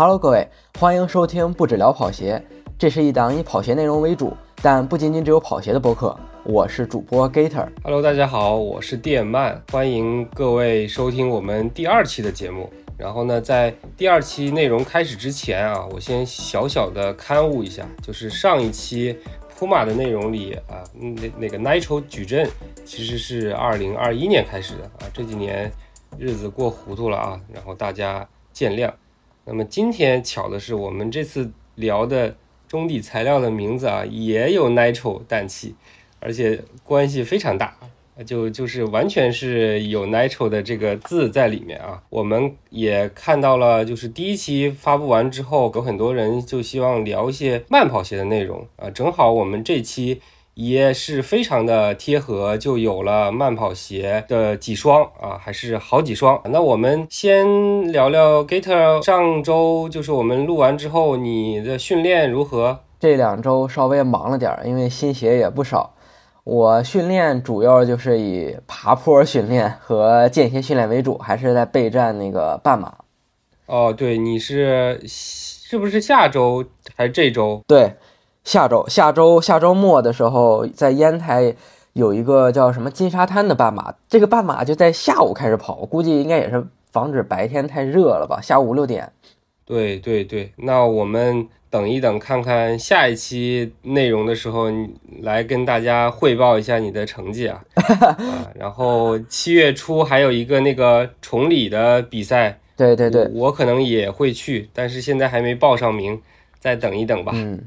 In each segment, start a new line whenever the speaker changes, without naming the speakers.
Hello，各位，欢迎收听不止聊跑鞋，这是一档以跑鞋内容为主，但不仅仅只有跑鞋的播客。我是主播 Gator。
Hello，大家好，我是电鳗，欢迎各位收听我们第二期的节目。然后呢，在第二期内容开始之前啊，我先小小的刊物一下，就是上一期 Puma 的内容里啊，那那个 Nitro 矩阵其实是二零二一年开始的啊，这几年日子过糊涂了啊，然后大家见谅。那么今天巧的是，我们这次聊的中底材料的名字啊，也有 nitro 氮气，而且关系非常大，就就是完全是有 nitro 的这个字在里面啊。我们也看到了，就是第一期发布完之后，有很多人就希望聊一些慢跑鞋的内容啊，正好我们这期。也是非常的贴合，就有了慢跑鞋的几双啊，还是好几双。那我们先聊聊 Gator 上周，就是我们录完之后，你的训练如何？
这两周稍微忙了点儿，因为新鞋也不少。我训练主要就是以爬坡训练和间歇训练为主，还是在备战那个半马。
哦，对，你是是不是下周还是这周？
对。下周下周下周末的时候，在烟台有一个叫什么金沙滩的半马，这个半马就在下午开始跑，我估计应该也是防止白天太热了吧，下午五六点。
对对对，那我们等一等，看看下一期内容的时候，来跟大家汇报一下你的成绩啊。啊，然后七月初还有一个那个崇礼的比赛，
对对对，
我可能也会去，但是现在还没报上名，再等一等吧。
嗯。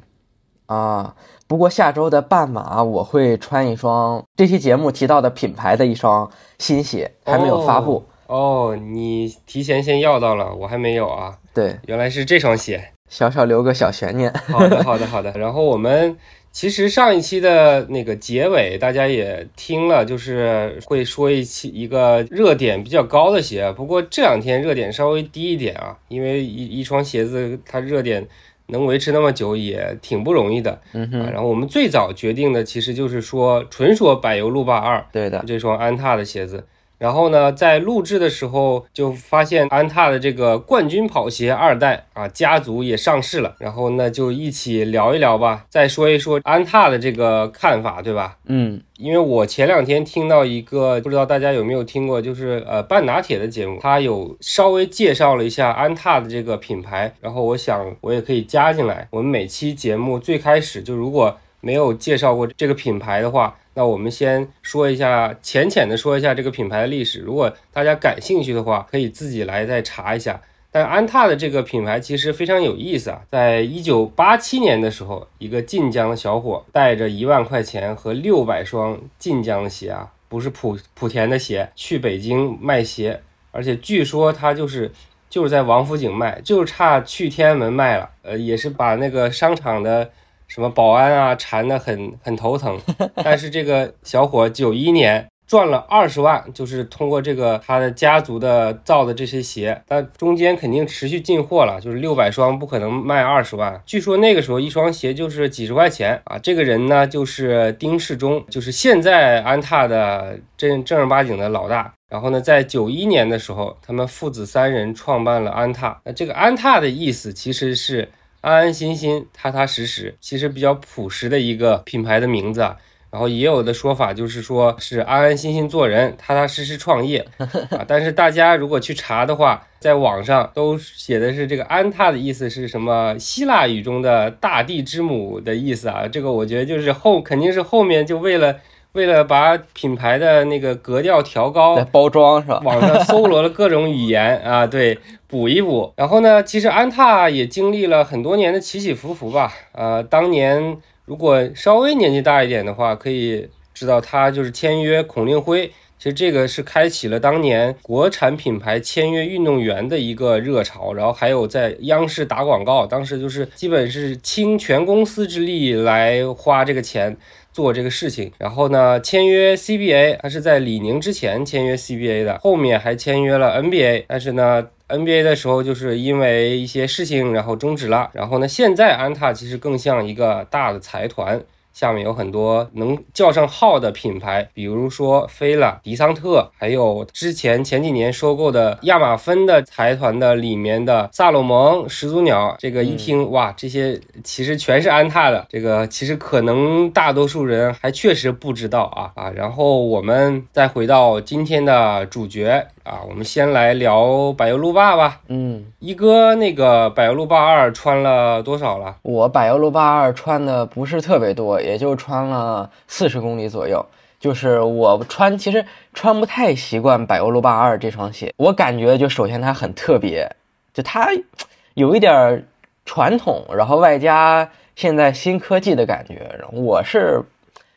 啊，不过下周的半马我会穿一双这期节目提到的品牌的一双新鞋，还没有发布
哦。你提前先要到了，我还没有啊。
对，
原来是这双鞋，
小小留个小悬念。
好的，好的，好的。然后我们其实上一期的那个结尾大家也听了，就是会说一期一个热点比较高的鞋，不过这两天热点稍微低一点啊，因为一一双鞋子它热点。能维持那么久也挺不容易的，
嗯哼。
然后我们最早决定的其实就是说，纯说柏油路霸二，
对的，
这双安踏的鞋子。然后呢，在录制的时候就发现安踏的这个冠军跑鞋二代啊，家族也上市了。然后那就一起聊一聊吧，再说一说安踏的这个看法，对吧？
嗯，
因为我前两天听到一个，不知道大家有没有听过，就是呃半拿铁的节目，他有稍微介绍了一下安踏的这个品牌。然后我想我也可以加进来。我们每期节目最开始就如果没有介绍过这个品牌的话。那我们先说一下，浅浅的说一下这个品牌的历史。如果大家感兴趣的话，可以自己来再查一下。但安踏的这个品牌其实非常有意思啊，在一九八七年的时候，一个晋江的小伙带着一万块钱和六百双晋江的鞋啊，不是莆莆田的鞋，去北京卖鞋，而且据说他就是就是在王府井卖，就差去天安门卖了。呃，也是把那个商场的。什么保安啊，缠得很很头疼。但是这个小伙九一年赚了二十万，就是通过这个他的家族的造的这些鞋，那中间肯定持续进货了，就是六百双不可能卖二十万。据说那个时候一双鞋就是几十块钱啊。这个人呢，就是丁世忠，就是现在安踏的正正儿八经的老大。然后呢，在九一年的时候，他们父子三人创办了安踏。那这个安踏的意思其实是。安安心心、踏踏实实，其实比较朴实的一个品牌的名字啊。然后也有的说法就是说是安安心心做人、踏踏实实创业 啊。但是大家如果去查的话，在网上都写的是这个安踏的意思是什么？希腊语中的大地之母的意思啊。这个我觉得就是后肯定是后面就为了。为了把品牌的那个格调调高，
包装是吧？
网上搜罗了各种语言啊，对，补一补。然后呢，其实安踏也经历了很多年的起起伏伏吧。呃，当年如果稍微年纪大一点的话，可以知道他就是签约孔令辉。其实这个是开启了当年国产品牌签约运动员的一个热潮。然后还有在央视打广告，当时就是基本是倾全公司之力来花这个钱。做这个事情，然后呢，签约 CBA，他是在李宁之前签约 CBA 的，后面还签约了 NBA，但是呢，NBA 的时候就是因为一些事情，然后终止了。然后呢，现在安踏其实更像一个大的财团，下面有很多能叫上号的品牌，比如说菲拉、迪桑特，还有之前前几年收购的亚马芬的财团的里面的萨洛蒙、始祖鸟。这个一听哇，这些其实全是安踏的。这个其实可能大多数人还确实不知道啊啊。然后我们再回到今天的主角。啊，我们先来聊柏油路霸吧。
嗯，
一哥，那个柏油路霸二穿了多少了？
我柏油路霸二穿的不是特别多，也就穿了四十公里左右。就是我穿，其实穿不太习惯柏油路霸二这双鞋。我感觉就首先它很特别，就它有一点传统，然后外加现在新科技的感觉。我是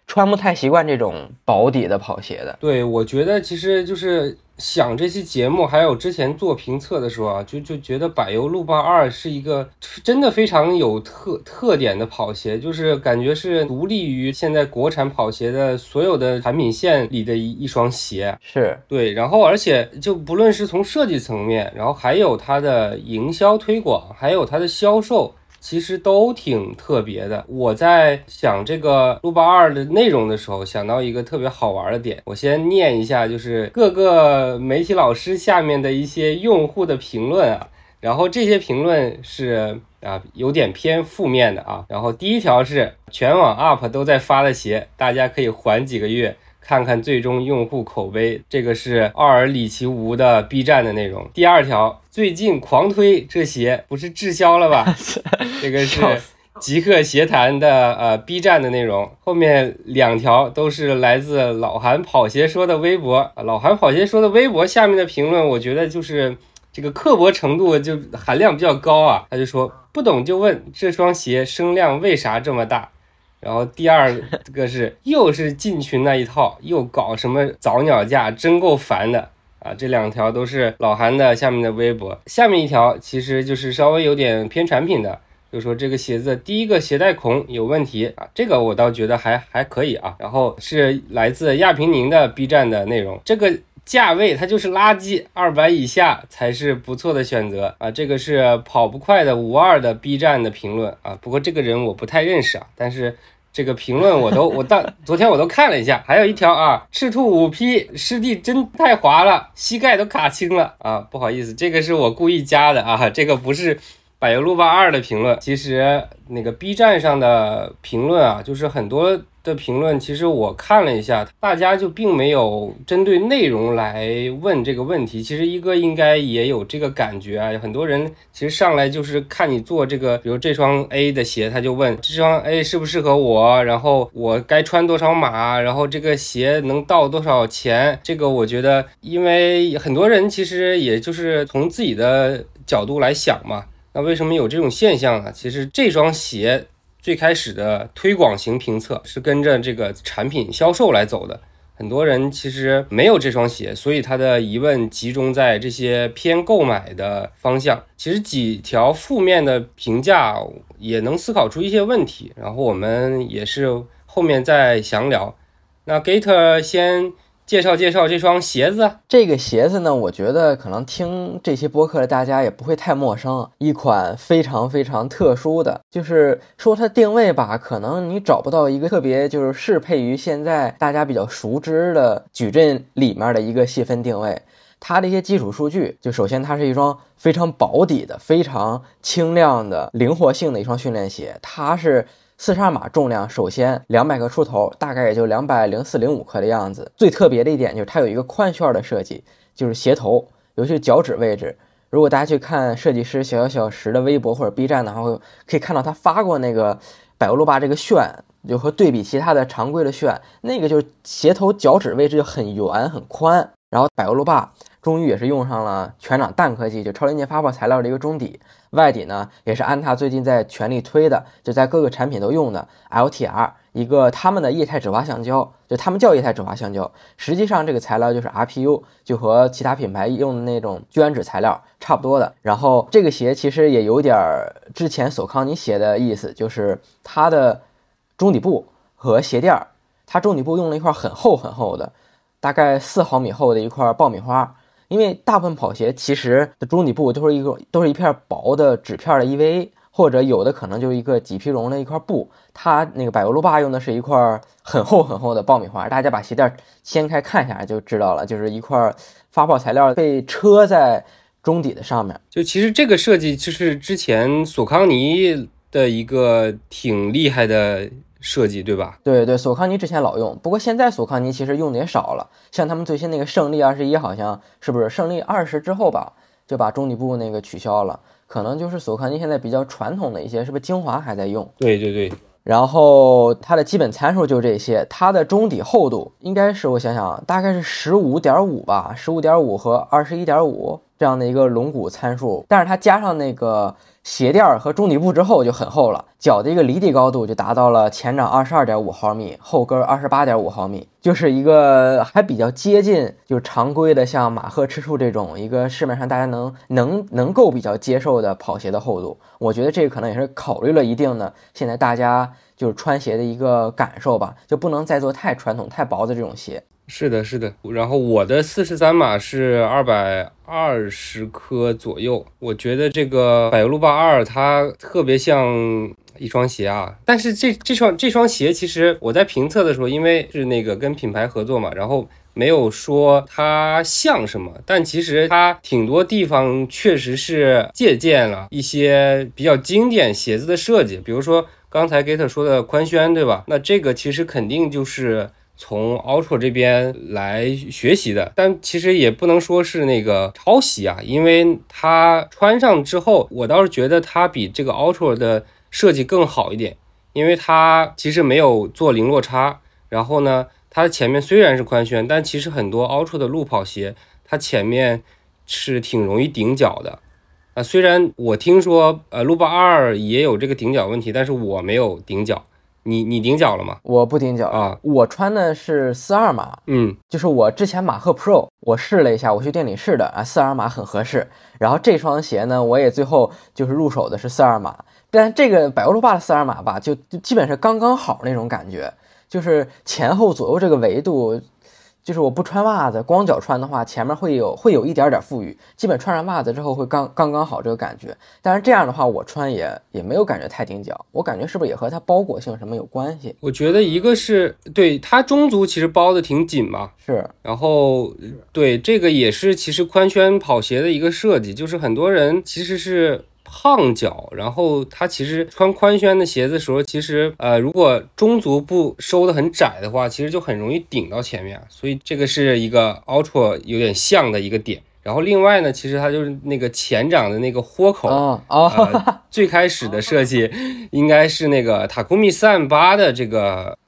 穿不太习惯这种薄底的跑鞋的。
对，我觉得其实就是。想这期节目，还有之前做评测的时候啊，就就觉得柏油路霸二是一个真的非常有特特点的跑鞋，就是感觉是独立于现在国产跑鞋的所有的产品线里的一一双鞋。
是
对，然后而且就不论是从设计层面，然后还有它的营销推广，还有它的销售。其实都挺特别的。我在想这个路霸二的内容的时候，想到一个特别好玩的点。我先念一下，就是各个媒体老师下面的一些用户的评论啊。然后这些评论是啊，有点偏负面的啊。然后第一条是全网 UP 都在发的鞋，大家可以缓几个月。看看最终用户口碑，这个是奥尔里奇吴的 B 站的内容。第二条，最近狂推这鞋，不是滞销了吧？这个是极客鞋谈的呃 B 站的内容。后面两条都是来自老韩跑鞋说的微博。老韩跑鞋说的微博下面的评论，我觉得就是这个刻薄程度就含量比较高啊。他就说不懂就问这双鞋声量为啥这么大。然后第二个是又是进群那一套，又搞什么早鸟价，真够烦的啊！这两条都是老韩的下面的微博，下面一条其实就是稍微有点偏产品的，就说这个鞋子第一个鞋带孔有问题啊，这个我倒觉得还还可以啊。然后是来自亚平宁的 B 站的内容，这个价位它就是垃圾，二百以下才是不错的选择啊。这个是跑不快的五二的 B 站的评论啊，不过这个人我不太认识啊，但是。这个评论我都我到昨天我都看了一下，还有一条啊，赤兔五 P 湿地真太滑了，膝盖都卡青了。啊，不好意思，这个是我故意加的啊，这个不是柏油路霸二的评论，其实那个 B 站上的评论啊，就是很多。的评论其实我看了一下，大家就并没有针对内容来问这个问题。其实一哥应该也有这个感觉啊，有很多人其实上来就是看你做这个，比如这双 A 的鞋，他就问这双 A 适不适合我，然后我该穿多少码，然后这个鞋能到多少钱。这个我觉得，因为很多人其实也就是从自己的角度来想嘛，那为什么有这种现象呢？其实这双鞋。最开始的推广型评测是跟着这个产品销售来走的，很多人其实没有这双鞋，所以他的疑问集中在这些偏购买的方向。其实几条负面的评价也能思考出一些问题，然后我们也是后面再详聊。那 Gator 先。介绍介绍这双鞋子。
这个鞋子呢，我觉得可能听这些播客的大家也不会太陌生。一款非常非常特殊的，就是说它定位吧，可能你找不到一个特别就是适配于现在大家比较熟知的矩阵里面的一个细分定位。它的一些基础数据，就首先它是一双非常薄底的、非常轻量的、灵活性的一双训练鞋，它是。四十二码重量，首先两百克出头，大概也就两百零四零五克的样子。最特别的一点就是它有一个宽楦的设计，就是鞋头，尤其是脚趾位置。如果大家去看设计师小小小石的微博或者 B 站的话，可以看到他发过那个百欧路霸这个楦，就和对比其他的常规的楦，那个就是鞋头脚趾位置就很圆很宽。然后百欧路霸终于也是用上了全掌氮科技，就超临界发泡材料的一个中底。外底呢，也是安踏最近在全力推的，就在各个产品都用的 LTR，一个他们的液态止滑橡胶，就他们叫液态止滑橡胶，实际上这个材料就是 RPU，就和其他品牌用的那种聚氨酯材料差不多的。然后这个鞋其实也有点儿之前索康尼鞋的意思，就是它的中底部和鞋垫儿，它中底部用了一块很厚很厚的，大概四毫米厚的一块爆米花。因为大部分跑鞋其实的中底部都是一个都是一片薄的纸片的 EVA，或者有的可能就是一个麂皮绒的一块布。它那个百欧路霸用的是一块很厚很厚的爆米花，大家把鞋垫掀开看一下就知道了，就是一块发泡材料被车在中底的上面。
就其实这个设计就是之前索康尼的一个挺厉害的设计，对吧？
对对，索康尼之前老用，不过现在索康尼其实用的也少了。像他们最新那个胜利二十一，好像是不是胜利二十之后吧，就把中底部那个取消了。可能就是索康尼现在比较传统的一些，是不是精华还在用？
对对对。
然后它的基本参数就这些，它的中底厚度应该是我想想，大概是十五点五吧，十五点五和二十一点五这样的一个龙骨参数，但是它加上那个。鞋垫儿和中底部之后就很厚了，脚的一个离地高度就达到了前掌二十二点五毫米，后跟二十八点五毫米，就是一个还比较接近就常规的像马赫、赤兔这种一个市面上大家能能能够比较接受的跑鞋的厚度。我觉得这个可能也是考虑了一定的现在大家就是穿鞋的一个感受吧，就不能再做太传统、太薄的这种鞋。
是的，是的。然后我的四十三码是二百二十克左右。我觉得这个百路霸二它特别像一双鞋啊。但是这这双这双鞋其实我在评测的时候，因为是那个跟品牌合作嘛，然后没有说它像什么。但其实它挺多地方确实是借鉴了一些比较经典鞋子的设计，比如说刚才 get 说的宽楦，对吧？那这个其实肯定就是。从 Ultra 这边来学习的，但其实也不能说是那个抄袭啊，因为它穿上之后，我倒是觉得它比这个 Ultra 的设计更好一点，因为它其实没有做零落差。然后呢，它前面虽然是宽楦，但其实很多 Ultra 的路跑鞋，它前面是挺容易顶脚的啊。虽然我听说呃路霸二也有这个顶脚问题，但是我没有顶脚。你你顶脚了吗？
我不顶脚
啊，
我穿的是四二码，
嗯，
就是我之前马赫 Pro，我试了一下，我去店里试的啊，四二码很合适。然后这双鞋呢，我也最后就是入手的是四二码，但这个百欧路霸的四二码吧，就就基本是刚刚好那种感觉，就是前后左右这个维度。就是我不穿袜子，光脚穿的话，前面会有会有一点点富裕，基本穿上袜子之后会刚刚刚好这个感觉。但是这样的话，我穿也也没有感觉太顶脚，我感觉是不是也和它包裹性什么有关系？
我觉得一个是对它中足其实包的挺紧嘛，
是，
然后对这个也是其实宽楦跑鞋的一个设计，就是很多人其实是。胖脚，然后他其实穿宽楦的鞋子时候，其实呃，如果中足部收的很窄的话，其实就很容易顶到前面，所以这个是一个 Ultra 有点像的一个点。然后另外呢，其实它就是那个前掌的那个豁口
啊，
最开始的设计应该是那个塔库米三八的这个。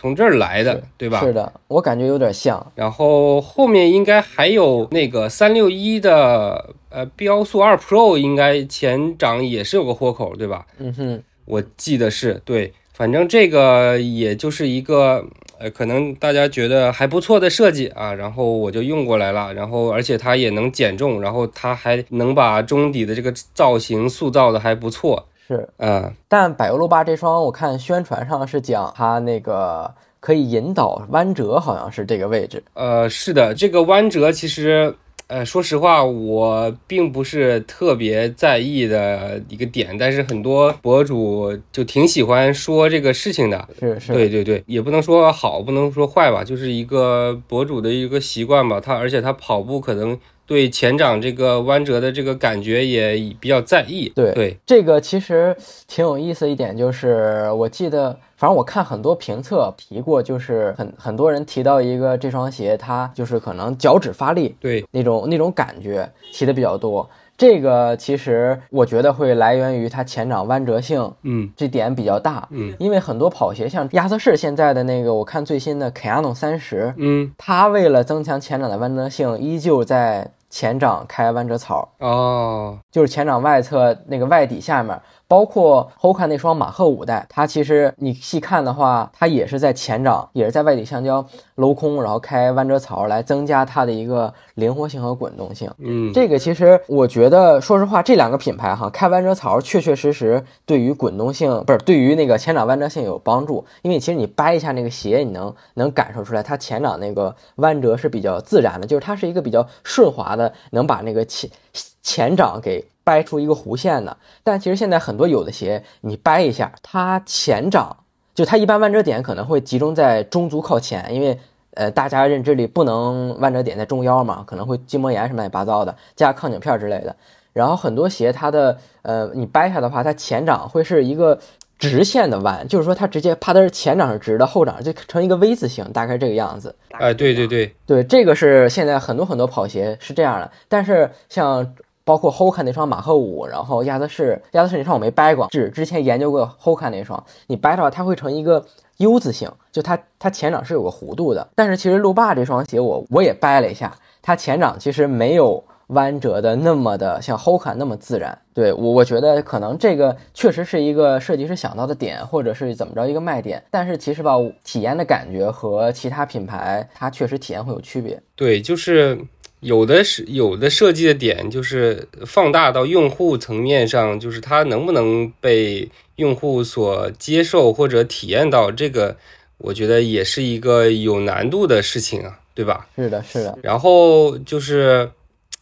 从这儿来的，对吧？
是的，我感觉有点像。
然后后面应该还有那个三六一的，呃，标速二 Pro 应该前掌也是有个豁口，对吧？
嗯哼，
我记得是对。反正这个也就是一个，呃，可能大家觉得还不错的设计啊，然后我就用过来了。然后而且它也能减重，然后它还能把中底的这个造型塑造的还不错。
是，
嗯，
但百欧路霸这双，我看宣传上是讲它那个可以引导弯折，好像是这个位置。
呃，是的，这个弯折其实，呃，说实话，我并不是特别在意的一个点，但是很多博主就挺喜欢说这个事情的。
是是，
对对对，也不能说好，不能说坏吧，就是一个博主的一个习惯吧。他而且他跑步可能。对前掌这个弯折的这个感觉也比较在意。
对
对，
这个其实挺有意思一点，就是我记得，反正我看很多评测提过，就是很很多人提到一个这双鞋，它就是可能脚趾发力，
对
那种那种感觉提的比较多。这个其实我觉得会来源于它前掌弯折性，
嗯，
这点比较大，
嗯，
因为很多跑鞋像亚瑟士现在的那个，我看最新的凯亚诺三十，
嗯，
它为了增强前掌的弯折性，依旧在。前掌开弯折槽
哦，
就是前掌外侧那个外底下面。包括 Hoka 那双马赫五代，它其实你细看的话，它也是在前掌，也是在外底橡胶镂空，然后开弯折槽来增加它的一个灵活性和滚动性。
嗯，
这个其实我觉得，说实话，这两个品牌哈，开弯折槽确确实实对于滚动性不是对于那个前掌弯折性有帮助，因为其实你掰一下那个鞋，你能能感受出来，它前掌那个弯折是比较自然的，就是它是一个比较顺滑的，能把那个前前掌给。掰出一个弧线的。但其实现在很多有的鞋，你掰一下，它前掌就它一般弯折点可能会集中在中足靠前，因为呃大家认知里不能弯折点在中腰嘛，可能会筋膜炎什么乱七八糟的，加抗扭片之类的。然后很多鞋它的呃你掰下的话，它前掌会是一个。直线的弯，就是说它直接啪的前掌是直的，后掌就成一个 V 字形，大概这个样子。
哎，对对对
对，这个是现在很多很多跑鞋是这样的。但是像包括 Hoka 那双马赫五，然后亚瑟士，亚瑟士那双我没掰过，是之前研究过 Hoka 那双，你掰的话它会成一个 U 字形，就它它前掌是有个弧度的。但是其实路霸这双鞋我我也掰了一下，它前掌其实没有。弯折的那么的像 Hoka 那么自然，对我我觉得可能这个确实是一个设计师想到的点，或者是怎么着一个卖点。但是其实吧，体验的感觉和其他品牌它确实体验会有区别。
对，就是有的是有的设计的点，就是放大到用户层面上，就是它能不能被用户所接受或者体验到，这个我觉得也是一个有难度的事情啊，对吧？
是的，是的。
然后就是。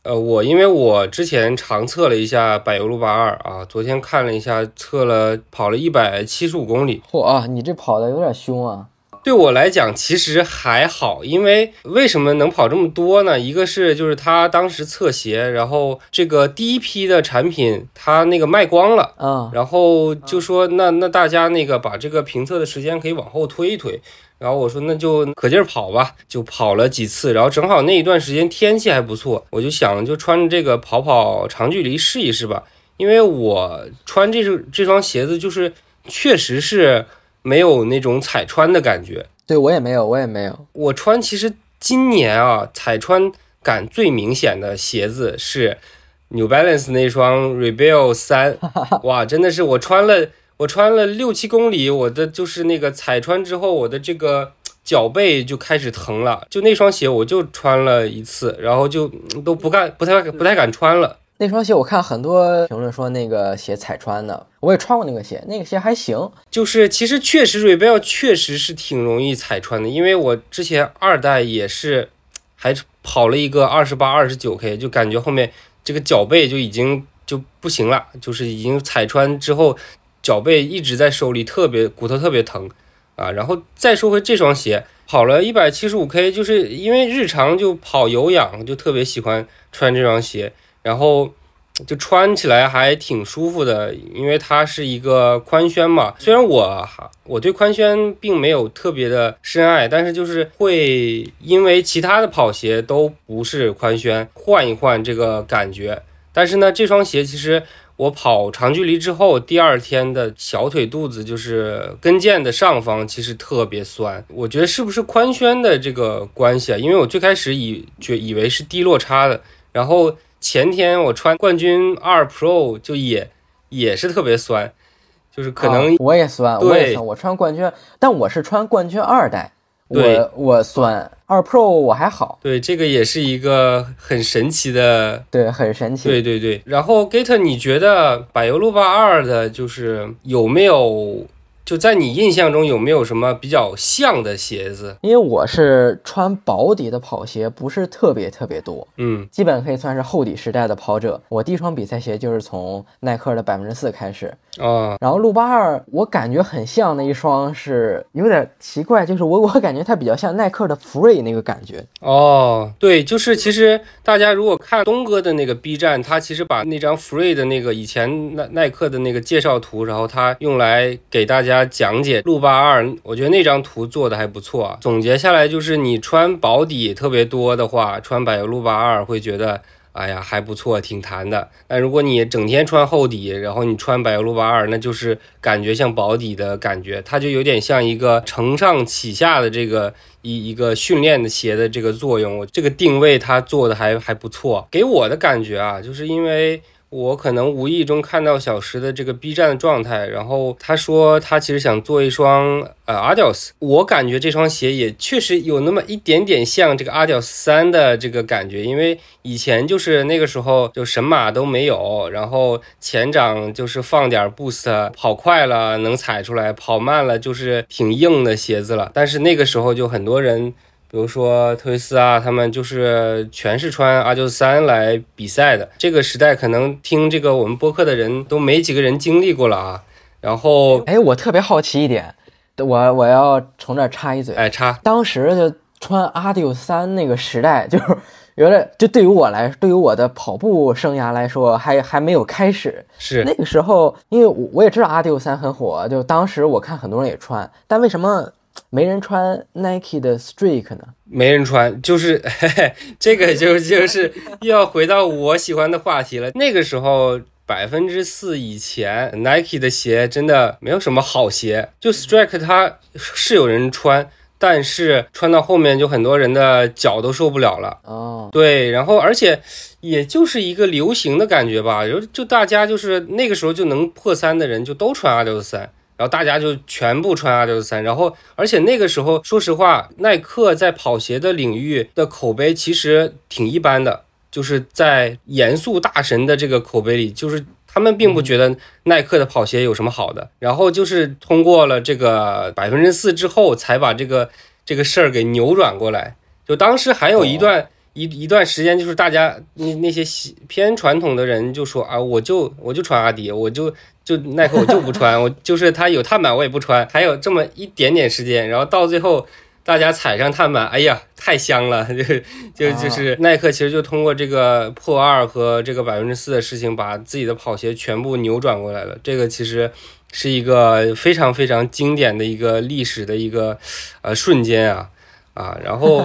呃，我因为我之前长测了一下柏油路八二啊，昨天看了一下，测了跑了一百七十五公里。
嚯啊，你这跑的有点凶啊！
对我来讲其实还好，因为为什么能跑这么多呢？一个是就是他当时测鞋，然后这个第一批的产品他那个卖光了，
嗯，
然后就说那那大家那个把这个评测的时间可以往后推一推。然后我说那就可劲儿跑吧，就跑了几次，然后正好那一段时间天气还不错，我就想就穿着这个跑跑长距离试一试吧。因为我穿这双这双鞋子就是确实是没有那种踩穿的感觉。
对我也没有，我也没有。
我穿其实今年啊踩穿感最明显的鞋子是 New Balance 那双 Rebel 三，哇，真的是我穿了。我穿了六七公里，我的就是那个踩穿之后，我的这个脚背就开始疼了。就那双鞋，我就穿了一次，然后就都不敢、不太、不太敢穿了。
那双鞋我看很多评论说那个鞋踩穿的，我也穿过那个鞋，那个鞋还行。
就是其实确实 Rebel 确实是挺容易踩穿的，因为我之前二代也是，还跑了一个二十八、二十九 K，就感觉后面这个脚背就已经就不行了，就是已经踩穿之后。脚背一直在手里特别骨头特别疼啊，然后再说回这双鞋，跑了一百七十五 K，就是因为日常就跑有氧，就特别喜欢穿这双鞋，然后就穿起来还挺舒服的，因为它是一个宽楦嘛。虽然我我对宽楦并没有特别的深爱，但是就是会因为其他的跑鞋都不是宽楦，换一换这个感觉。但是呢，这双鞋其实。我跑长距离之后，第二天的小腿肚子就是跟腱的上方，其实特别酸。我觉得是不是宽楦的这个关系啊？因为我最开始以觉以为是低落差的，然后前天我穿冠军二 Pro 就也也是特别酸，就是可能
我也酸，我也酸。我穿冠军，但我是穿冠军二代，我我酸。二 Pro 我还好，
对这个也是一个很神奇的，
对，很神奇，
对对对。然后 Gator，你觉得柏油路霸二的就是有没有？就在你印象中有没有什么比较像的鞋子？
因为我是穿薄底的跑鞋，不是特别特别多，
嗯，
基本可以算是厚底时代的跑者。我第一双比赛鞋就是从耐克的百分之四开始
啊。
然后路八二，我感觉很像那一双是有点奇怪，就是我 我感觉它比较像耐克的 Free 那个感觉。
哦，对，就是其实大家如果看东哥的那个 B 站，他其实把那张 Free 的那个以前耐耐克的那个介绍图，然后他用来给大家。讲解路霸二，我觉得那张图做的还不错。总结下来就是，你穿薄底特别多的话，穿柏油路霸二会觉得，哎呀还不错，挺弹的。但如果你整天穿厚底，然后你穿柏油路霸二，那就是感觉像薄底的感觉，它就有点像一个承上启下的这个一一个训练的鞋的这个作用。这个定位它做的还还不错，给我的感觉啊，就是因为。我可能无意中看到小石的这个 B 站的状态，然后他说他其实想做一双呃 Adios，我感觉这双鞋也确实有那么一点点像这个 Adios 三的这个感觉，因为以前就是那个时候就神马都没有，然后前掌就是放点 boost，跑快了能踩出来，跑慢了就是挺硬的鞋子了，但是那个时候就很多人。比如说特维斯啊，他们就是全是穿阿九三来比赛的。这个时代可能听这个我们播客的人都没几个人经历过了啊。然后，
哎，我特别好奇一点，我我要从这插一嘴，
哎，插，
当时就穿阿迪三那个时代，就是原来，就对于我来，对于我的跑步生涯来说，还还没有开始。
是
那个时候，因为我我也知道阿迪三很火，就当时我看很多人也穿，但为什么？没人穿 Nike 的 Streak 呢？
没人穿，就是嘿嘿 这个就就是又要回到我喜欢的话题了。那个时候百分之四以前，Nike 的鞋真的没有什么好鞋。就 Strike 它是有人穿，但是穿到后面就很多人的脚都受不了了。
哦，
对，然后而且也就是一个流行的感觉吧，就就大家就是那个时候就能破三的人就都穿阿迪三。然后大家就全部穿阿迪三，然后而且那个时候，说实话，耐克在跑鞋的领域的口碑其实挺一般的，就是在严肃大神的这个口碑里，就是他们并不觉得耐克的跑鞋有什么好的。然后就是通过了这个百分之四之后，才把这个这个事儿给扭转过来。就当时还有一段一一段时间，就是大家那那些偏传统的人就说啊，我就我就穿阿迪，我就。就耐克我就不穿，我就是它有碳板我也不穿，还有这么一点点时间，然后到最后大家踩上碳板，哎呀，太香了，就就就是耐克其实就通过这个破二和这个百分之四的事情，把自己的跑鞋全部扭转过来了。这个其实是一个非常非常经典的一个历史的一个呃瞬间啊啊，然后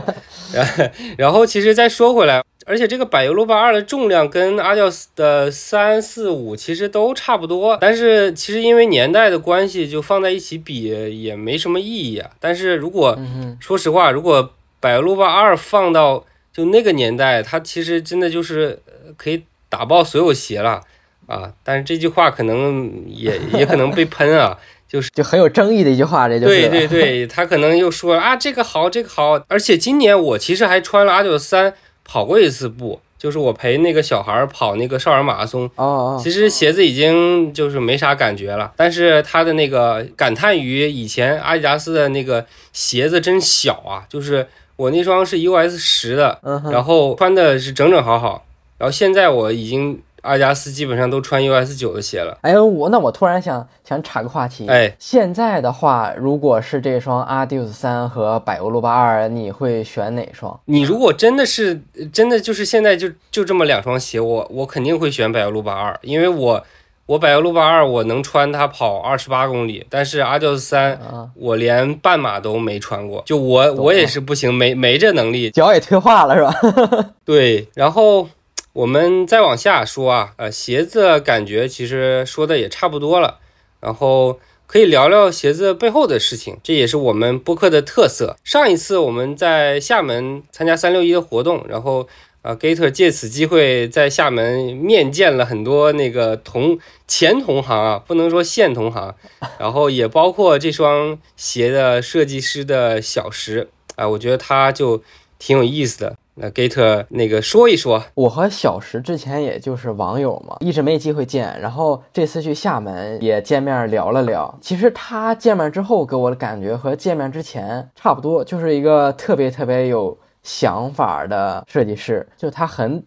然然后其实再说回来。而且这个柏油路霸二的重量跟阿迪斯的三四五其实都差不多，但是其实因为年代的关系，就放在一起比也没什么意义啊。但是如果说实话，如果柏油路霸二放到就那个年代，它其实真的就是可以打爆所有鞋了啊。但是这句话可能也也可能被喷啊，就是
就很有争议的一句话，这就
对对对，他可能又说啊这个好这个好，而且今年我其实还穿了阿九三。跑过一次步，就是我陪那个小孩跑那个少儿马拉松。
哦哦，
其实鞋子已经就是没啥感觉了，但是他的那个感叹于以前阿迪达斯的那个鞋子真小啊，就是我那双是 US 十的，然后穿的是整整好好，然后现在我已经。阿迪达斯基本上都穿 US 九的鞋了。
哎，我那我突然想想插个话题。
哎，
现在的话，如果是这双阿迪斯三和百欧路八二，你会选哪双？
你如果真的是真的就是现在就就这么两双鞋，我我肯定会选百欧路八二，因为我我百欧路八二我能穿它跑二十八公里，但是阿迪斯三我连半马都没穿过，就我我也是不行，没没这能力，
脚也退化了是吧？
对，然后。我们再往下说啊，呃，鞋子感觉其实说的也差不多了，然后可以聊聊鞋子背后的事情，这也是我们播客的特色。上一次我们在厦门参加三六一的活动，然后呃，Gator 借此机会在厦门面见了很多那个同前同行啊，不能说现同行，然后也包括这双鞋的设计师的小石啊，我觉得他就挺有意思的。那 Gator 那个说一说，
我和小石之前也就是网友嘛，一直没机会见。然后这次去厦门也见面聊了聊。其实他见面之后给我的感觉和见面之前差不多，就是一个特别特别有想法的设计师。就他很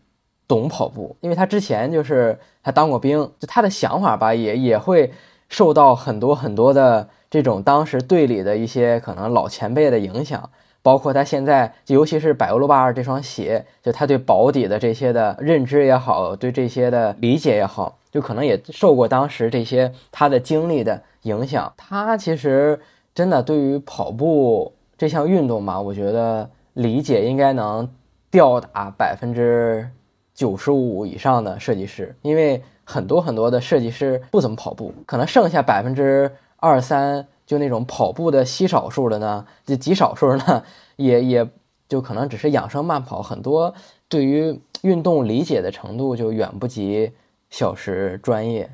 懂跑步，因为他之前就是他当过兵，就他的想法吧，也也会受到很多很多的这种当时队里的一些可能老前辈的影响。包括他现在，尤其是百欧路霸二这双鞋，就他对保底的这些的认知也好，对这些的理解也好，就可能也受过当时这些他的经历的影响。他其实真的对于跑步这项运动嘛，我觉得理解应该能吊打百分之九十五以上的设计师，因为很多很多的设计师不怎么跑步，可能剩下百分之二三。就那种跑步的稀少数的呢，就极少数呢，也也就可能只是养生慢跑，很多对于运动理解的程度就远不及小时专业。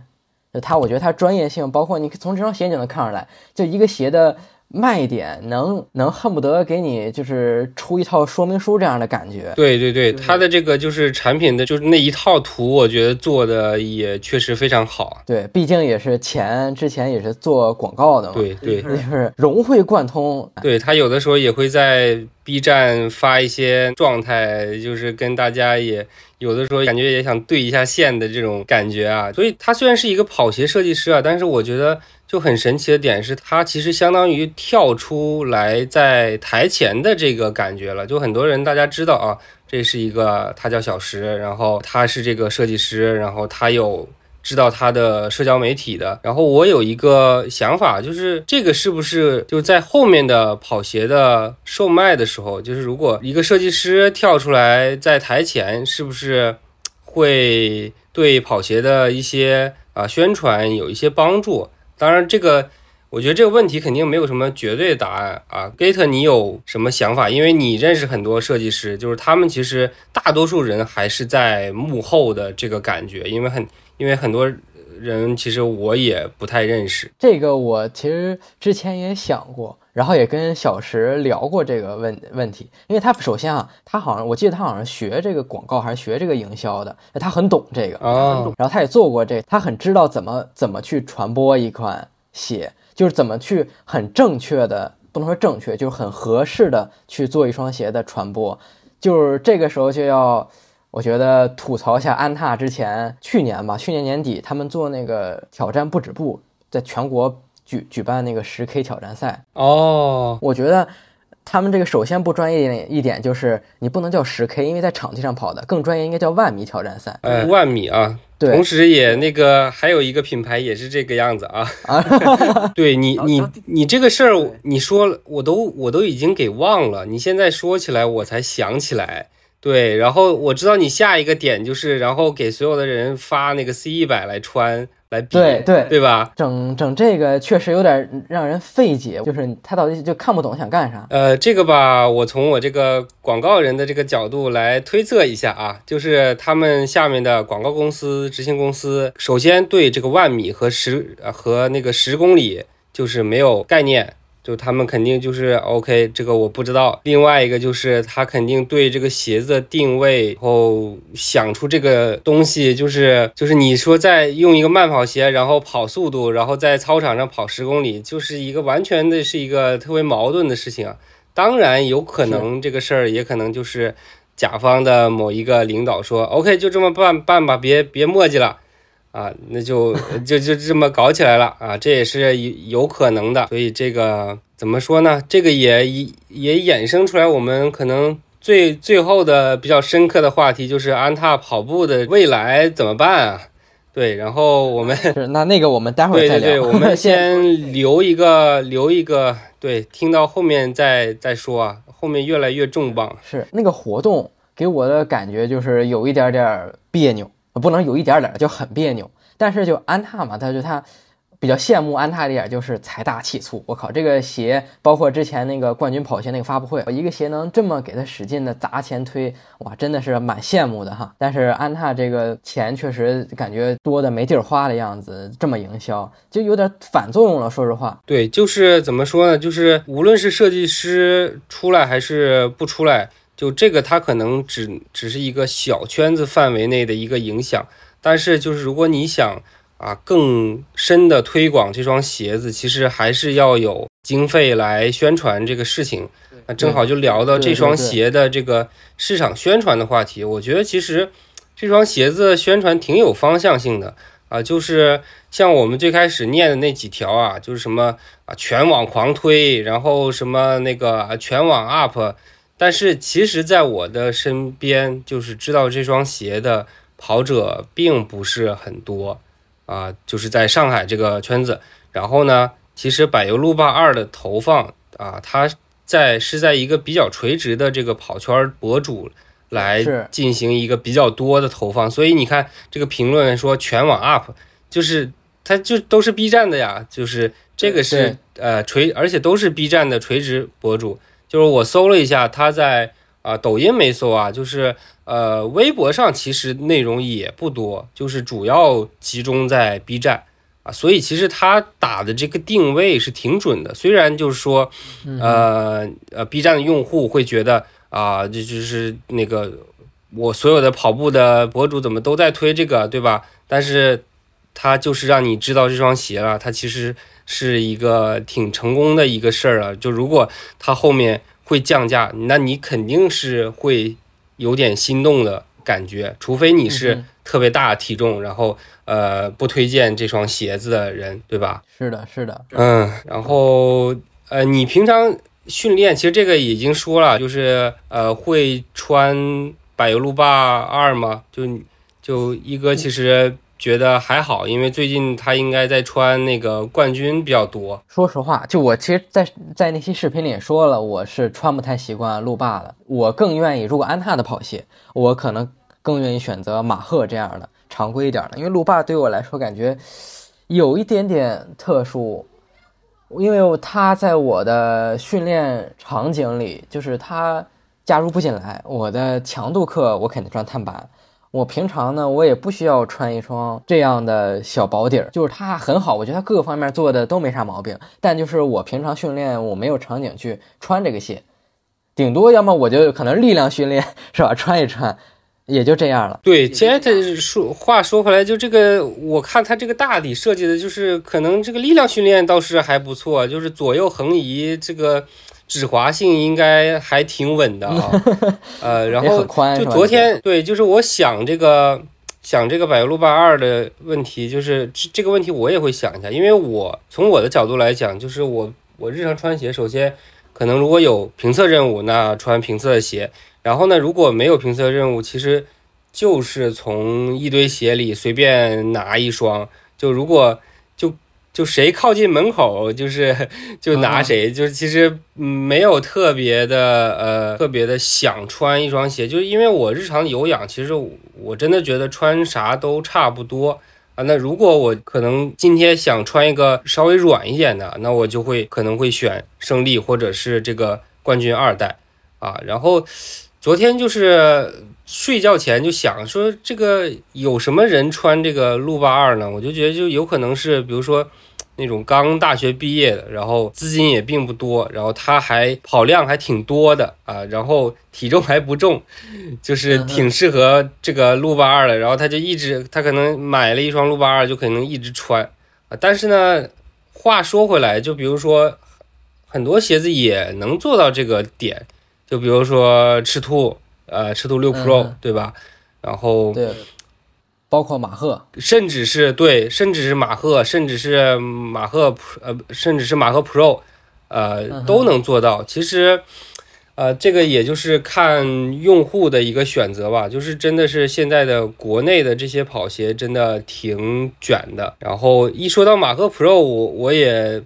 就他，我觉得他专业性，包括你从这双鞋就能看出来，就一个鞋的卖点，能能恨不得给你就是出一套说明书这样的感觉。
对对对，它的这个就是产品的就是那一套图，我觉得做的也确实非常好。
对，毕竟也是前之前也是做广告的嘛。
对对，
就是融会贯通。
对他有的时候也会在 B 站发一些状态，就是跟大家也有的时候感觉也想对一下线的这种感觉啊。所以他虽然是一个跑鞋设计师啊，但是我觉得。就很神奇的点是，他其实相当于跳出来在台前的这个感觉了。就很多人大家知道啊，这是一个他叫小石，然后他是这个设计师，然后他有知道他的社交媒体的。然后我有一个想法，就是这个是不是就在后面的跑鞋的售卖的时候，就是如果一个设计师跳出来在台前，是不是会对跑鞋的一些啊宣传有一些帮助？当然，这个我觉得这个问题肯定没有什么绝对答案啊。Gate，你有什么想法？因为你认识很多设计师，就是他们其实大多数人还是在幕后的这个感觉，因为很 因为很多人其实我也不太认识。
这个我其实之前也想过。然后也跟小石聊过这个问问题，因为他首先啊，他好像我记得他好像学这个广告还是学这个营销的，他很懂这个
啊。
然后他也做过这，他很知道怎么怎么去传播一款鞋，就是怎么去很正确的，不能说正确，就是很合适的去做一双鞋的传播。就是这个时候就要，我觉得吐槽一下安踏之前去年吧，去年年底他们做那个挑战不止步，在全国。举举办那个十 K 挑战赛
哦，
我觉得他们这个首先不专业一点就是你不能叫十 K，因为在场地上跑的更专业应该叫万米挑战赛。
呃，万米啊，
对，
同时也那个还有一个品牌也是这个样子啊。
啊，
对你你你这个事儿你说了我都我都已经给忘了，你现在说起来我才想起来。对，然后我知道你下一个点就是，然后给所有的人发那个 C 一百来穿。来比
对对
对吧？
整整这个确实有点让人费解，就是他到底就看不懂想干啥。
呃，这个吧，我从我这个广告人的这个角度来推测一下啊，就是他们下面的广告公司、执行公司，首先对这个万米和十和那个十公里就是没有概念。就他们肯定就是 OK，这个我不知道。另外一个就是他肯定对这个鞋子的定位，然后想出这个东西，就是就是你说在用一个慢跑鞋，然后跑速度，然后在操场上跑十公里，就是一个完全的是一个特别矛盾的事情啊。当然有可能这个事儿也可能就是甲方的某一个领导说 OK，就这么办办吧，别别墨迹了。啊，那就就就这么搞起来了啊，这也是有有可能的。所以这个怎么说呢？这个也也衍生出来，我们可能最最后的比较深刻的话题就是安踏跑步的未来怎么办啊？对，然后我们
那那个我们待会儿再聊。
对对对，我们 先留一个留一个，对，听到后面再再说啊，后面越来越重磅。
是那个活动给我的感觉就是有一点点别扭。不能有一点点就很别扭，但是就安踏嘛，他就他比较羡慕安踏的一点就是财大气粗。我靠，这个鞋包括之前那个冠军跑鞋那个发布会，一个鞋能这么给他使劲的砸钱推，哇，真的是蛮羡慕的哈。但是安踏这个钱确实感觉多的没地儿花的样子，这么营销就有点反作用了。说实话，
对，就是怎么说呢？就是无论是设计师出来还是不出来。就这个，它可能只只是一个小圈子范围内的一个影响，但是就是如果你想啊更深的推广这双鞋子，其实还是要有经费来宣传这个事情。那正好就聊到这双鞋的这个市场宣传的话题。我觉得其实这双鞋子宣传挺有方向性的啊，就是像我们最开始念的那几条啊，就是什么啊全网狂推，然后什么那个全网 up。但是其实，在我的身边，就是知道这双鞋的跑者并不是很多啊，就是在上海这个圈子。然后呢，其实柏油路霸二的投放啊，它在是在一个比较垂直的这个跑圈博主来进行一个比较多的投放。所以你看这个评论说全网 up，就是它就都是 B 站的呀，就是这个是呃垂，而且都是 B 站的垂直博主。就是我搜了一下，他在啊抖音没搜啊，就是呃微博上其实内容也不多，就是主要集中在 B 站啊，所以其实他打的这个定位是挺准的。虽然就是说，呃呃，B 站的用户会觉得啊，这就是那个我所有的跑步的博主怎么都在推这个，对吧？但是他就是让你知道这双鞋了，他其实是一个挺成功的一个事儿啊。就如果它后面会降价，那你肯定是会有点心动的感觉，除非你是特别大体重，然后。呃，不推荐这双鞋子的人，对吧？
是的，是的。
嗯，然后呃，你平常训练，其实这个已经说了，就是呃，会穿柏油路霸二吗？就就一哥其实觉得还好，因为最近他应该在穿那个冠军比较多。
说实话，就我其实，在在那期视频里也说了，我是穿不太习惯路霸的，我更愿意，如果安踏的跑鞋，我可能更愿意选择马赫这样的。常规一点的，因为路霸对我来说感觉有一点点特殊，因为他在我的训练场景里，就是他加入不进来。我的强度课我肯定穿碳板，我平常呢我也不需要穿一双这样的小薄底儿，就是它很好，我觉得它各个方面做的都没啥毛病。但就是我平常训练我没有场景去穿这个鞋，顶多要么我就可能力量训练是吧，穿一穿。也就这样了。
对，现在说话说回来，就这个，我看它这个大底设计的，就是可能这个力量训练倒是还不错，就是左右横移这个指滑性应该还挺稳的啊。呃，然后就昨天对，就是我想这个想这个百路霸二的问题，就是这这个问题我也会想一下，因为我从我的角度来讲，就是我我日常穿鞋，首先可能如果有评测任务，那穿评测的鞋。然后呢，如果没有评测任务，其实就是从一堆鞋里随便拿一双。就如果就就谁靠近门口，就是 就拿谁。就是其实没有特别的呃特别的想穿一双鞋，就是因为我日常有氧，其实我真的觉得穿啥都差不多啊。那如果我可能今天想穿一个稍微软一点的，那我就会可能会选胜利或者是这个冠军二代啊，然后。昨天就是睡觉前就想说，这个有什么人穿这个路霸二呢？我就觉得就有可能是，比如说那种刚大学毕业的，然后资金也并不多，然后他还跑量还挺多的啊，然后体重还不重，就是挺适合这个路霸二的。然后他就一直，他可能买了一双路霸二，就可能一直穿啊。但是呢，话说回来，就比如说很多鞋子也能做到这个点。就比如说赤兔，呃，赤兔六 Pro，对吧？然后
对，包括马赫，
甚至是对，甚至是马赫，甚至是马赫，呃，甚至是马赫 Pro，呃，都能做到。其实，呃，这个也就是看用户的一个选择吧。就是真的是现在的国内的这些跑鞋真的挺卷的。然后一说到马赫 Pro，我我也。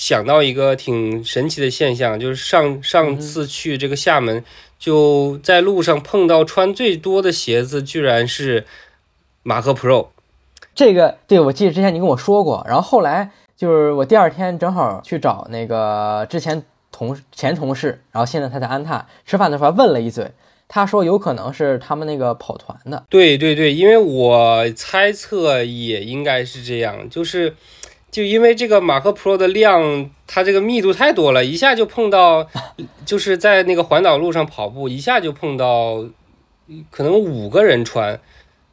想到一个挺神奇的现象，就是上上次去这个厦门，就在路上碰到穿最多的鞋子，居然是马赫 Pro。
这个对我记得之前你跟我说过，然后后来就是我第二天正好去找那个之前同前同事，然后现在他在安踏吃饭的时候问了一嘴，他说有可能是他们那个跑团的。
对对对，因为我猜测也应该是这样，就是。就因为这个马赫 Pro 的量，它这个密度太多了，一下就碰到，就是在那个环岛路上跑步，一下就碰到，可能五个人穿。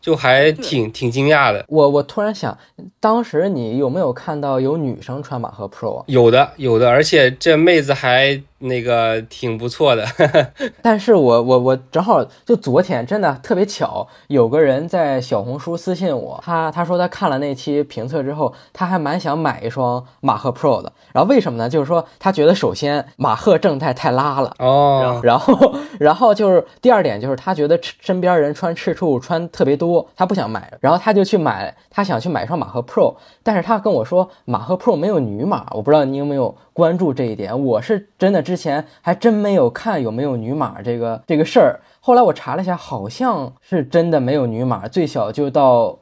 就还挺挺惊讶的，
我我突然想，当时你有没有看到有女生穿马赫 Pro 啊？
有的有的，而且这妹子还那个挺不错的。
但是我我我正好就昨天真的特别巧，有个人在小红书私信我，他他说他看了那期评测之后，他还蛮想买一双马赫 Pro 的。然后为什么呢？就是说他觉得首先马赫正太太拉了
哦，
然后然后就是第二点就是他觉得身边人穿赤兔穿特别多。他不想买，然后他就去买，他想去买一双马赫 Pro，但是他跟我说马赫 Pro 没有女码，我不知道你有没有关注这一点。我是真的之前还真没有看有没有女码这个这个事儿，后来我查了一下，好像是真的没有女码，最小就到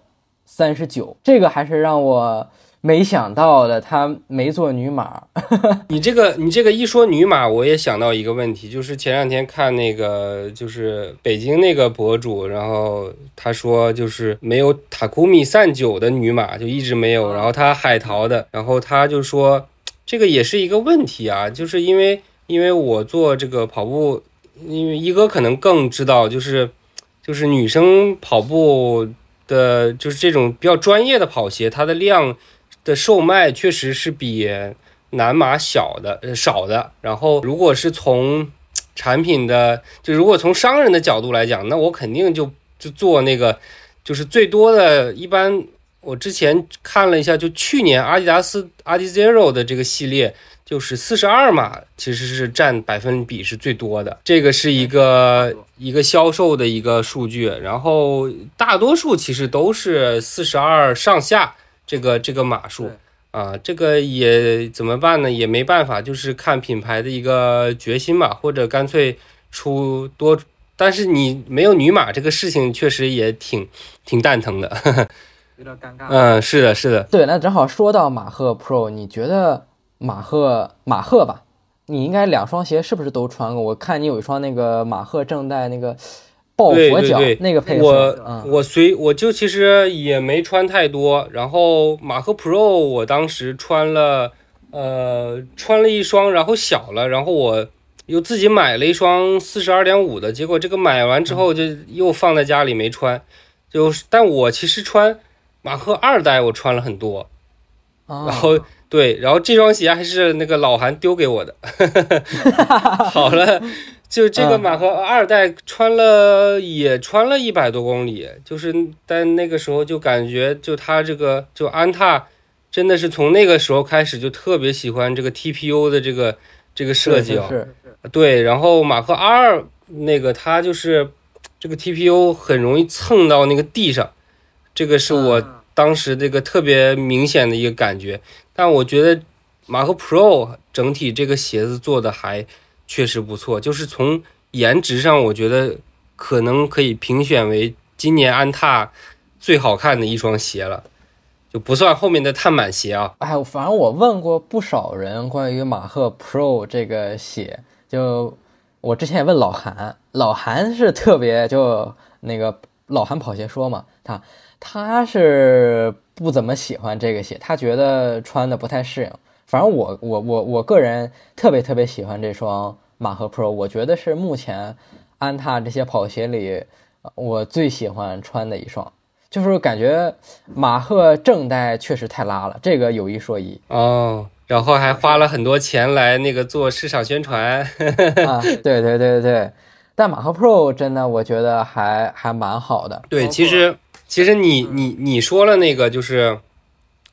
三十九，这个还是让我没想到的，他没做女码。
你这个你这个一说女码，我也想到一个问题，就是前两天看那个就是北京那个博主，然后他说就是没有塔库米散九的女码，就一直没有，然后他海淘的，然后他就说这个也是一个问题啊，就是因为因为我做这个跑步，因为一哥可能更知道，就是就是女生跑步。的，就是这种比较专业的跑鞋，它的量的售卖确实是比男码小的，呃少的。然后，如果是从产品的，就如果从商人的角度来讲，那我肯定就就做那个，就是最多的一般。我之前看了一下，就去年阿迪达斯阿迪 Zero 的这个系列。就是四十二码，其实是占百分比是最多的，这个是一个一个销售的一个数据。然后大多数其实都是四十二上下这个这个码数啊，这个也怎么办呢？也没办法，就是看品牌的一个决心吧，或者干脆出多。但是你没有女码这个事情，确实也挺挺蛋疼的，
有点尴尬。
嗯，是的，是的。
对，那正好说到马赫 Pro，你觉得？马赫马赫吧，你应该两双鞋是不是都穿过？我看你有一双那个马赫正代那个抱佛脚那个配
色，我我随我就其实也没穿太多。然后马赫 Pro 我当时穿了，呃，穿了一双，然后小了，然后我又自己买了一双四十二点五的，结果这个买完之后就又放在家里没穿。就但我其实穿马赫二代我穿了很多，然后。对，然后这双鞋还是那个老韩丢给我的，好了，就这个马赫二代穿了也穿了一百多公里，就是但那个时候就感觉就他这个就安踏真的是从那个时候开始就特别喜欢这个 TPU 的这个这个设计
哦，
对，然后马赫二那个它就是这个 TPU 很容易蹭到那个地上，这个是我当时这个特别明显的一个感觉。但我觉得马赫 Pro 整体这个鞋子做的还确实不错，就是从颜值上，我觉得可能可以评选为今年安踏最好看的一双鞋了，就不算后面的碳板鞋啊。
哎，反正我问过不少人关于马赫 Pro 这个鞋，就我之前也问老韩，老韩是特别就那个老韩跑鞋说嘛，他他是。不怎么喜欢这个鞋，他觉得穿的不太适应。反正我我我我个人特别特别喜欢这双马赫 Pro，我觉得是目前安踏这些跑鞋里我最喜欢穿的一双。就是感觉马赫正代确实太拉了，这个有一说一
哦。然后还花了很多钱来那个做市场宣传
啊，对对对对。但马赫 Pro 真的我觉得还还蛮好的。
对，其实。其实你你你说了那个就是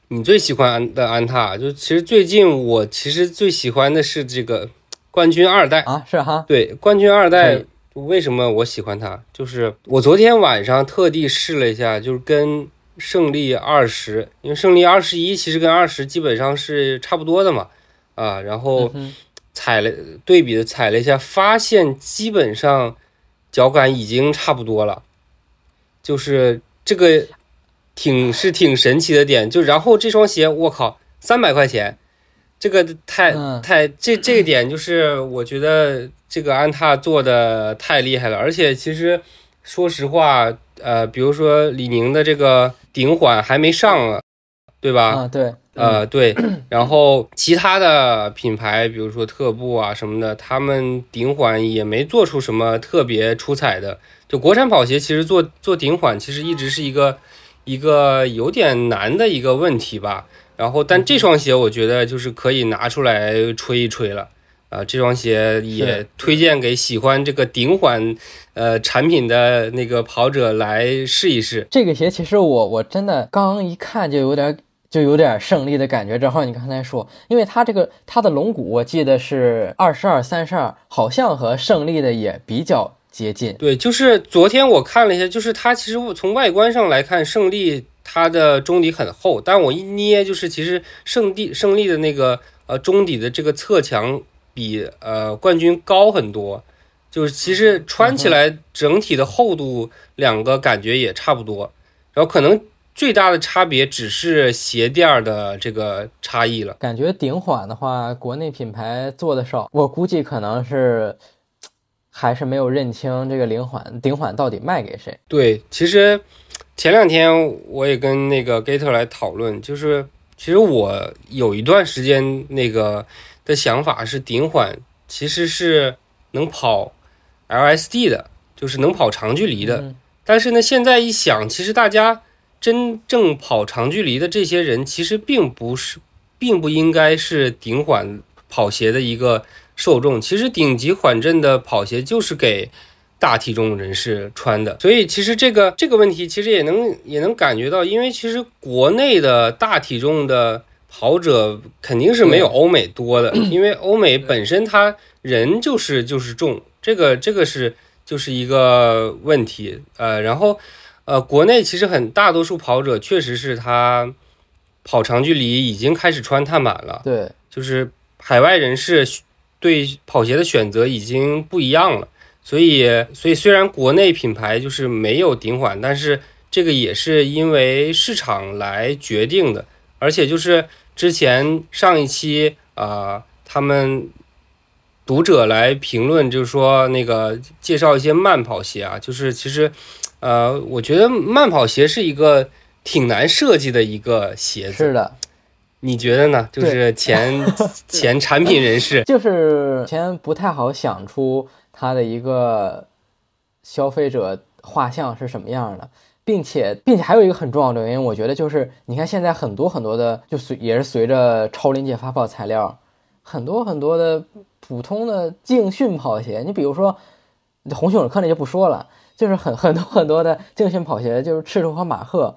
你最喜欢的安踏，就其实最近我其实最喜欢的是这个冠军二代。
啊，是哈，
对冠军二代，为什么我喜欢它？就是我昨天晚上特地试了一下，就是跟胜利二十，因为胜利二十一其实跟二十基本上是差不多的嘛，啊，然后踩了对比的踩了一下，发现基本上脚感已经差不多了，就是。这个挺是挺神奇的点，就然后这双鞋，我靠，三百块钱，这个太太这这个点就是我觉得这个安踏做的太厉害了，而且其实说实话，呃，比如说李宁的这个顶缓还没上啊，对吧？
啊，对，
呃，对，然后其他的品牌，比如说特步啊什么的，他们顶缓也没做出什么特别出彩的。就国产跑鞋，其实做做顶缓，其实一直是一个一个有点难的一个问题吧。然后，但这双鞋我觉得就是可以拿出来吹一吹了啊！这双鞋也推荐给喜欢这个顶缓呃产品的那个跑者来试一试。
这个鞋其实我我真的刚一看就有点就有点胜利的感觉。正好你刚才说，因为它这个它的龙骨我记得是二十二三十二，好像和胜利的也比较。接近
对，就是昨天我看了一下，就是它其实从外观上来看，胜利它的中底很厚，但我一捏，就是其实胜利胜利的那个呃中底的这个侧墙比呃冠军高很多，就是其实穿起来整体的厚度两个感觉也差不多，然后可能最大的差别只是鞋垫的这个差异了。
感觉顶缓的话，国内品牌做的少，我估计可能是还是没有认清这个零缓顶缓到底卖给谁。
对，其实前两天我也跟那个 Gator 来讨论，就是其实我有一段时间那个的想法是顶缓其实是能跑 LSD 的，就是能跑长距离的。
嗯
但是呢，现在一想，其实大家真正跑长距离的这些人，其实并不是，并不应该是顶缓跑鞋的一个受众。其实顶级缓震的跑鞋就是给大体重人士穿的。所以其实这个这个问题，其实也能也能感觉到，因为其实国内的大体重的跑者肯定是没有欧美多的，因为欧美本身他人就是就是重，这个这个是。就是一个问题，呃，然后，呃，国内其实很大多数跑者确实是他跑长距离已经开始穿碳板了，
对，
就是海外人士对跑鞋的选择已经不一样了，所以，所以虽然国内品牌就是没有顶缓，但是这个也是因为市场来决定的，而且就是之前上一期啊、呃，他们。读者来评论，就是说那个介绍一些慢跑鞋啊，就是其实，呃，我觉得慢跑鞋是一个挺难设计的一个鞋子。
是的，
你觉得呢？就是前 前产品人士，
就是前不太好想出它的一个消费者画像是什么样的，并且并且还有一个很重要的原因，我觉得就是你看现在很多很多的，就随也是随着超临界发泡材料，很多很多的。普通的竞训跑鞋，你比如说红熊尔克那就不说了，就是很 很多很多的竞训跑鞋，就是赤兔和马赫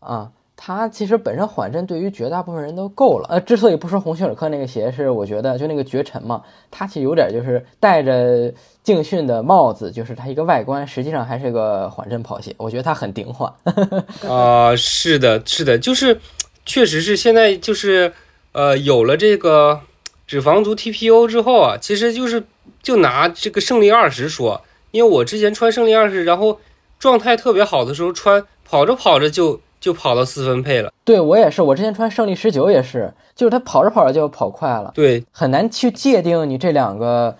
啊，它其实本身缓震对于绝大部分人都够了。呃，之所以不说红熊尔克那个鞋，是我觉得就那个绝尘嘛，它其实有点就是戴着竞训的帽子，就是它一个外观，实际上还是个缓震跑鞋。我觉得它很顶缓。
啊、是的，是的，就是确实是现在就是呃有了这个。脂肪族 TPO 之后啊，其实就是就拿这个胜利二十说，因为我之前穿胜利二十，然后状态特别好的时候穿，跑着跑着就就跑到四分配了。
对我也是，我之前穿胜利十九也是，就是它跑着跑着就跑快了。
对，
很难去界定你这两个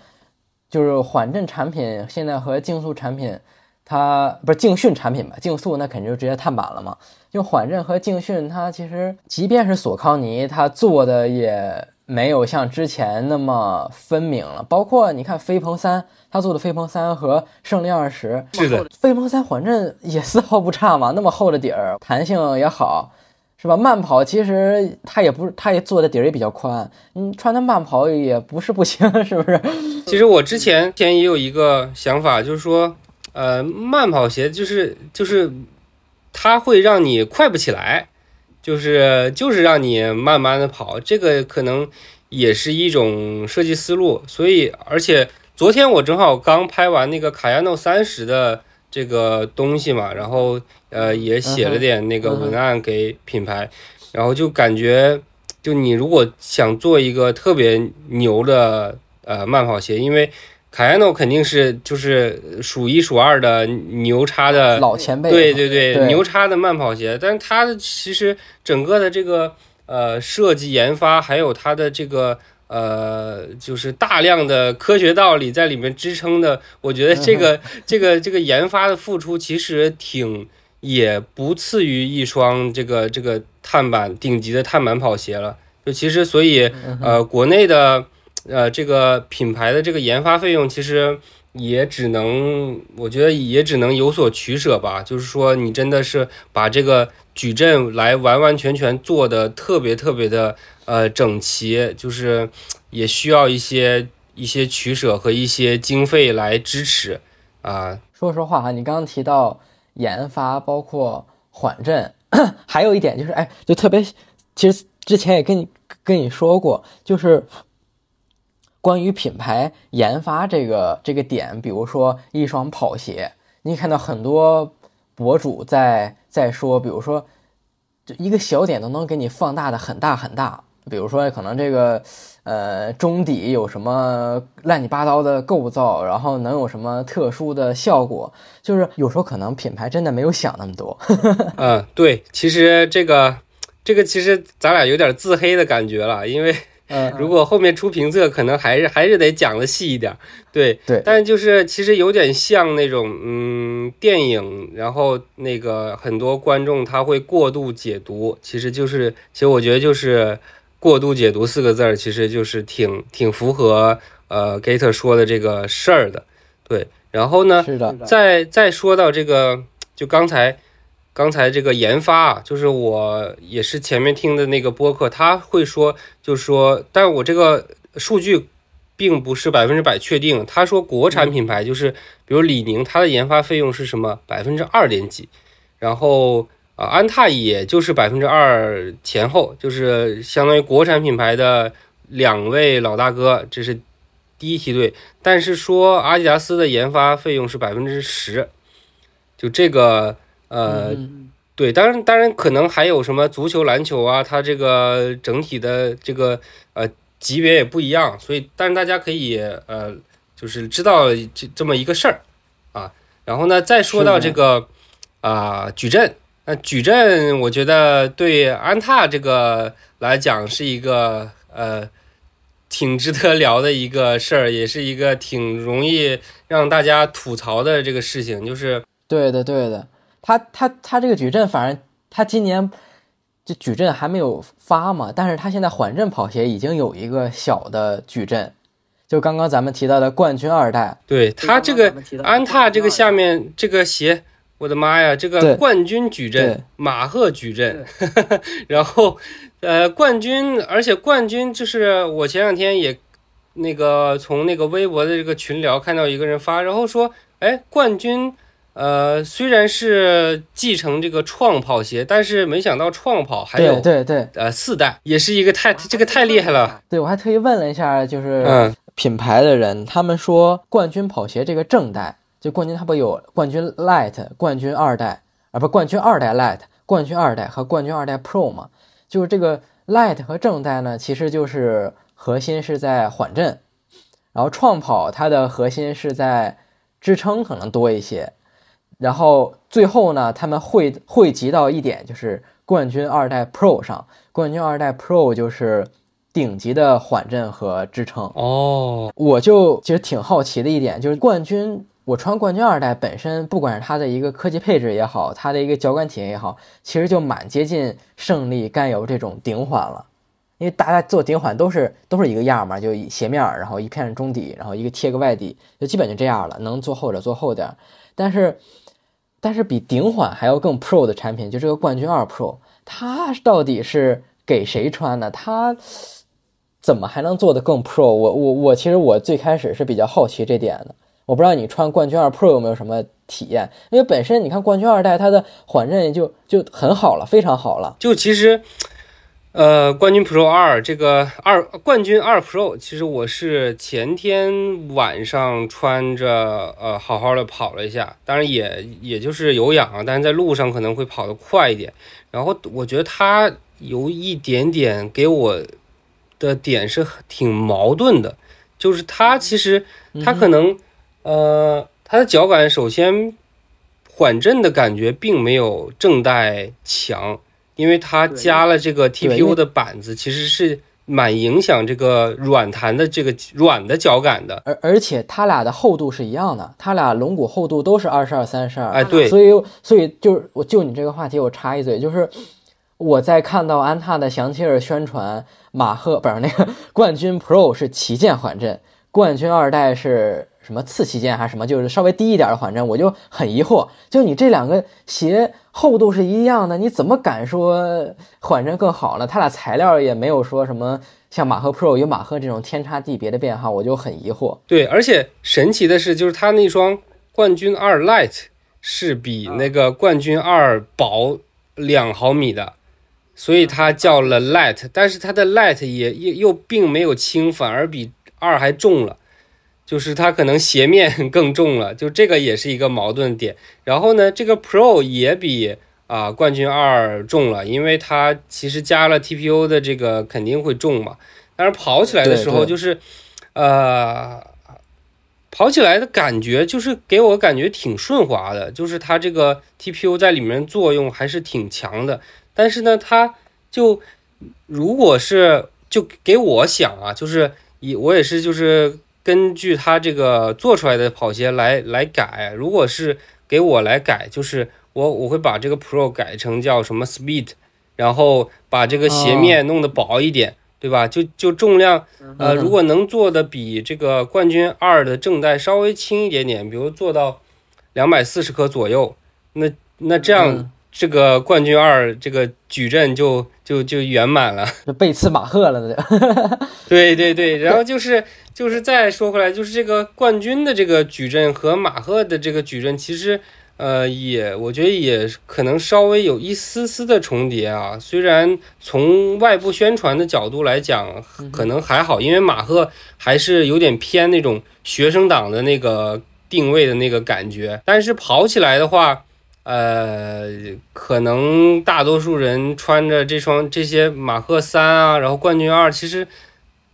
就是缓震产品现在和竞速产品，它不是竞训产品吧？竞速那肯定就直接碳板了嘛。就缓震和竞训，它其实即便是索康尼，它做的也。没有像之前那么分明了，包括你看飞鹏三，他做的飞鹏三和胜利二十，
是的，
飞鹏三缓震也丝毫不差嘛，那么厚的底儿，弹性也好，是吧？慢跑其实它也不是，它也做的底儿也比较宽，你穿它慢跑也不是不行，是不是？
其实我之前前也有一个想法，就是说，呃，慢跑鞋就是就是它会让你快不起来。就是就是让你慢慢的跑，这个可能也是一种设计思路。所以，而且昨天我正好刚拍完那个卡亚诺三十的这个东西嘛，然后呃也写了点那个文案给品牌，然后就感觉，就你如果想做一个特别牛的呃慢跑鞋，因为。卡亚诺肯定是就是数一数二的牛叉的
老前辈，
对对
对，
牛叉的慢跑鞋。但是它的其实整个的这个呃设计研发，还有它的这个呃就是大量的科学道理在里面支撑的，我觉得这个 这个这个研发的付出其实挺也不次于一双这个这个碳板顶级的碳板跑鞋了。就其实所以呃国内的。呃，这个品牌的这个研发费用其实也只能，我觉得也只能有所取舍吧。就是说，你真的是把这个矩阵来完完全全做的特别特别的呃整齐，就是也需要一些一些取舍和一些经费来支持啊。
说实话哈，你刚刚提到研发，包括缓震，还有一点就是，哎，就特别，其实之前也跟你跟你说过，就是。关于品牌研发这个这个点，比如说一双跑鞋，你看到很多博主在在说，比如说，就一个小点都能给你放大的很大很大，比如说可能这个呃中底有什么乱七八糟的构造，然后能有什么特殊的效果，就是有时候可能品牌真的没有想那么多。
嗯，对，其实这个这个其实咱俩有点自黑的感觉了，因为。
嗯，
如果后面出评测，可能还是还是得讲的细一点，对
对。
但是就是其实有点像那种嗯电影，然后那个很多观众他会过度解读，其实就是其实我觉得就是过度解读四个字儿，其实就是挺挺符合呃 Gator 说的这个事儿的，对。然后呢，
是的。
再再说到这个，就刚才。刚才这个研发啊，就是我也是前面听的那个播客，他会说，就说，但我这个数据并不是百分之百确定。他说国产品牌就是，比如李宁，它的研发费用是什么百分之二点几，然后啊安踏也就是百分之二前后，就是相当于国产品牌的两位老大哥，这是第一梯队。但是说阿迪达斯的研发费用是百分之十，就这个。呃，对，当然，当然可能还有什么足球、篮球啊，它这个整体的这个呃级别也不一样，所以，但是大家可以呃，就是知道这这么一个事儿啊。然后呢，再说到这个啊矩阵，那矩阵我觉得对安踏这个来讲是一个呃挺值得聊的一个事儿，也是一个挺容易让大家吐槽的这个事情，就是
对的，对的。他他他这个矩阵，反正他今年这矩阵还没有发嘛，但是他现在缓震跑鞋已经有一个小的矩阵，就刚刚咱们提到的冠军二代，
对他这个安踏这个下面这个鞋，我的妈呀，这个冠军矩阵，马赫矩阵，然后呃冠军，而且冠军就是我前两天也那个从那个微博的这个群聊看到一个人发，然后说，哎，冠军。呃，虽然是继承这个创跑鞋，但是没想到创跑还有
对对
呃四代，也是一个太这个太厉害了。
对我还特意问了一下，就是品牌的人，他们说冠军跑鞋这个正代，就冠军它不有冠军 Light、冠军二代啊，不冠军二代 Light、冠军二代和冠军二代 Pro 嘛？就是这个 Light 和正代呢，其实就是核心是在缓震，然后创跑它的核心是在支撑可能多一些。然后最后呢，他们汇汇集到一点，就是冠军二代 Pro 上。冠军二代 Pro 就是顶级的缓震和支撑
哦。
我就其实挺好奇的一点，就是冠军，我穿冠军二代本身，不管是它的一个科技配置也好，它的一个脚感体验也好，其实就蛮接近胜利甘油这种顶缓了。因为大家做顶缓都是都是一个样嘛，就鞋面，然后一片中底，然后一个贴个外底，就基本就这样了。能做厚点做厚点，但是。但是比顶缓还要更 Pro 的产品，就这个冠军二 Pro，它到底是给谁穿的？它怎么还能做得更 Pro？我我我，其实我最开始是比较好奇这点的。我不知道你穿冠军二 Pro 有没有什么体验？因为本身你看冠军二代，它的缓震就就很好了，非常好了。
就其实。呃，冠军 Pro 二这个二冠军二 Pro，其实我是前天晚上穿着呃好好的跑了一下，当然也也就是有氧啊，但是在路上可能会跑得快一点。然后我觉得它有一点点给我的点是挺矛盾的，就是它其实它可能呃它的脚感首先缓震的感觉并没有正代强。因为它加了这个 TPU 的板子，其实是蛮影响这个软弹的这个软的脚感的。
而而且它俩的厚度是一样的，它俩龙骨厚度都是二十二、三十二。
哎，对，
所以所以就是我就你这个话题，我插一嘴，就是我在看到安踏的详切尔宣传马赫不是那个 冠军 Pro 是旗舰缓震，冠军二代是。什么次旗舰还是什么，就是稍微低一点的缓震，我就很疑惑。就你这两个鞋厚度是一样的，你怎么敢说缓震更好呢？它俩材料也没有说什么像马赫 Pro 与马赫这种天差地别的变化，我就很疑惑。
对，而且神奇的是，就是它那双冠军二 Light 是比那个冠军二薄两毫米的，所以它叫了 Light，但是它的 Light 也又又并没有轻，反而比二还重了。就是它可能鞋面 更重了，就这个也是一个矛盾点。然后呢，这个 Pro 也比啊，冠军二重了，因为它其实加了 TPU 的这个肯定会重嘛。但是跑起来的时候就是，呃，跑起来的感觉就是给我感觉挺顺滑的，就是它这个 TPU 在里面作用还是挺强的。但是呢，它就如果是就给我想啊，就是也我也是就是根据它这个做出来的跑鞋来来改，如果是给我来改，就是。我我会把这个 Pro 改成叫什么 Speed，然后把这个鞋面弄得薄一点，对吧？就就重量，呃，如果能做的比这个冠军二的正代稍微轻一点点，比如做到两百四十克左右，那那这样这个冠军二这个矩阵就就就圆满了，
就背刺马赫了，
那 对对对，然后就是就是再说回来，就是这个冠军的这个矩阵和马赫的这个矩阵其实。呃，也我觉得也可能稍微有一丝丝的重叠啊。虽然从外部宣传的角度来讲，可能还好，因为马赫还是有点偏那种学生党的那个定位的那个感觉。但是跑起来的话，呃，可能大多数人穿着这双这些马赫三啊，然后冠军二，其实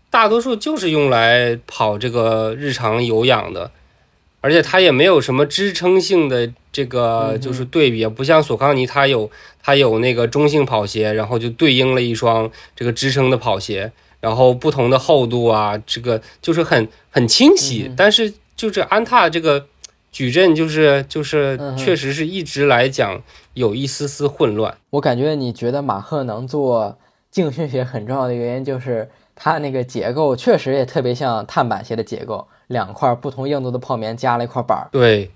大多数就是用来跑这个日常有氧的，而且它也没有什么支撑性的。这个就是对比，不像索康尼，它有它有那个中性跑鞋，然后就对应了一双这个支撑的跑鞋，然后不同的厚度啊，这个就是很很清晰。但是就是安踏这个矩阵，就是就是确实是一直来讲有一丝丝混乱。
我感觉你觉得马赫能做竞训鞋很重要的原因，就是它那个结构确实也特别像碳板鞋的结构。两块不同硬度的泡棉加了一块板儿，
对，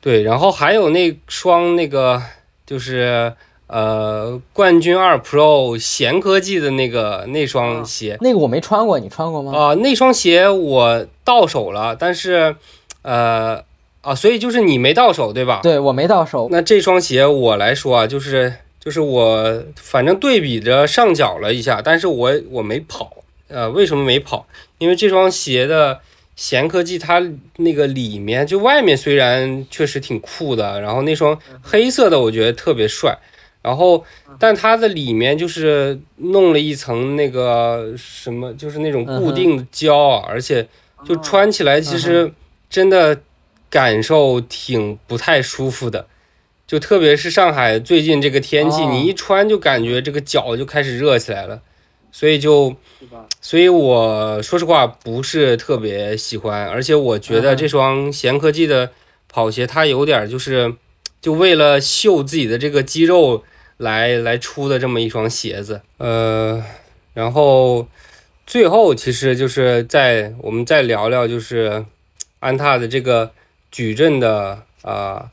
对，然后还有那双那个就是呃冠军二 Pro 贤科技的那个那双鞋，
那个我没穿过，你穿过吗？
啊，那双鞋我到手了，但是呃啊，所以就是你没到手对吧？
对我没到手。
那这双鞋我来说啊，就是就是我反正对比着上脚了一下，但是我我没跑，呃，为什么没跑？因为这双鞋的。贤科技它那个里面就外面虽然确实挺酷的，然后那双黑色的我觉得特别帅，然后但它的里面就是弄了一层那个什么，就是那种固定的胶啊，而且就穿起来其实真的感受挺不太舒服的，就特别是上海最近这个天气，你一穿就感觉这个脚就开始热起来了。所以就，所以我说实话不是特别喜欢，而且我觉得这双贤科技的跑鞋它有点就是，就为了秀自己的这个肌肉来来出的这么一双鞋子。呃，然后最后其实就是在我们再聊聊就是安踏的这个矩阵的啊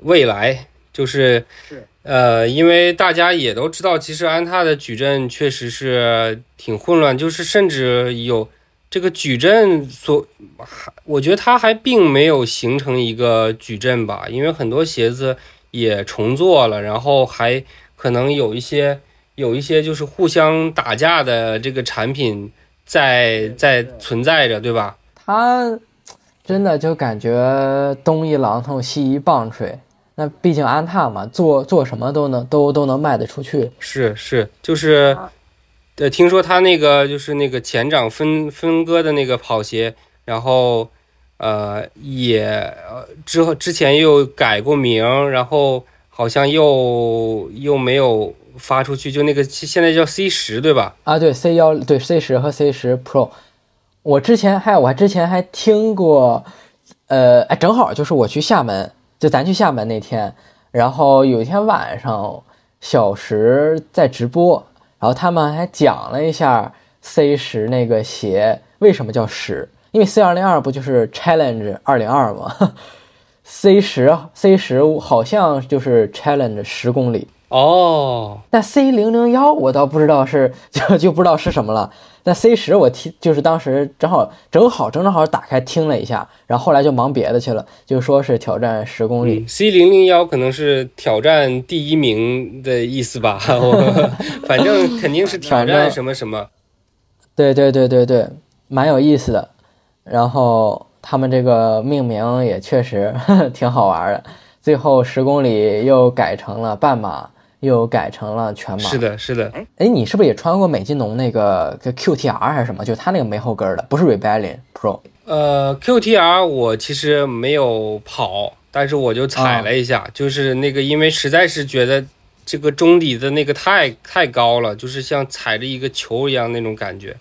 未来，就是是。呃，因为大家也都知道，其实安踏的矩阵确实是挺混乱，就是甚至有这个矩阵所还，我觉得它还并没有形成一个矩阵吧，因为很多鞋子也重做了，然后还可能有一些有一些就是互相打架的这个产品在在存在着，对吧？
它真的就感觉东一榔头西一棒槌。那毕竟安踏嘛，做做什么都能都都能卖得出去。
是是，就是，呃，听说他那个就是那个前掌分分割的那个跑鞋，然后呃也之后之前又改过名，然后好像又又没有发出去，就那个现在叫 C 十对吧？
啊，对 C 幺对 C 十和 C 十 Pro，我之前还我还之前还听过，呃，哎，正好就是我去厦门。就咱去厦门那天，然后有一天晚上，小石在直播，然后他们还讲了一下 C 十那个鞋为什么叫十，因为 C 二零二不就是 Challenge 二零二吗？C 十 C 十好像就是 Challenge 十公里
哦，
但 C 零零幺我倒不知道是就就不知道是什么了。那 C 十我听就是当时正好正好正正好打开听了一下，然后后来就忙别的去了，就说是挑战十公里。
C 零零幺可能是挑战第一名的意思吧，反正肯定是挑战什么什么。
对对对对对，蛮有意思的。然后他们这个命名也确实 挺好玩的，最后十公里又改成了半马，又改成了全马。
是的，是的。
哎，你是不是也穿过美津浓那个 QTR 还是什么？就他那个没后跟的，不是 Rebellion Pro。
呃，QTR 我其实没有跑，但是我就踩了一下，就是那个，因为实在是觉得这个中底的那个太太高了，就是像踩着一个球一样那种感觉。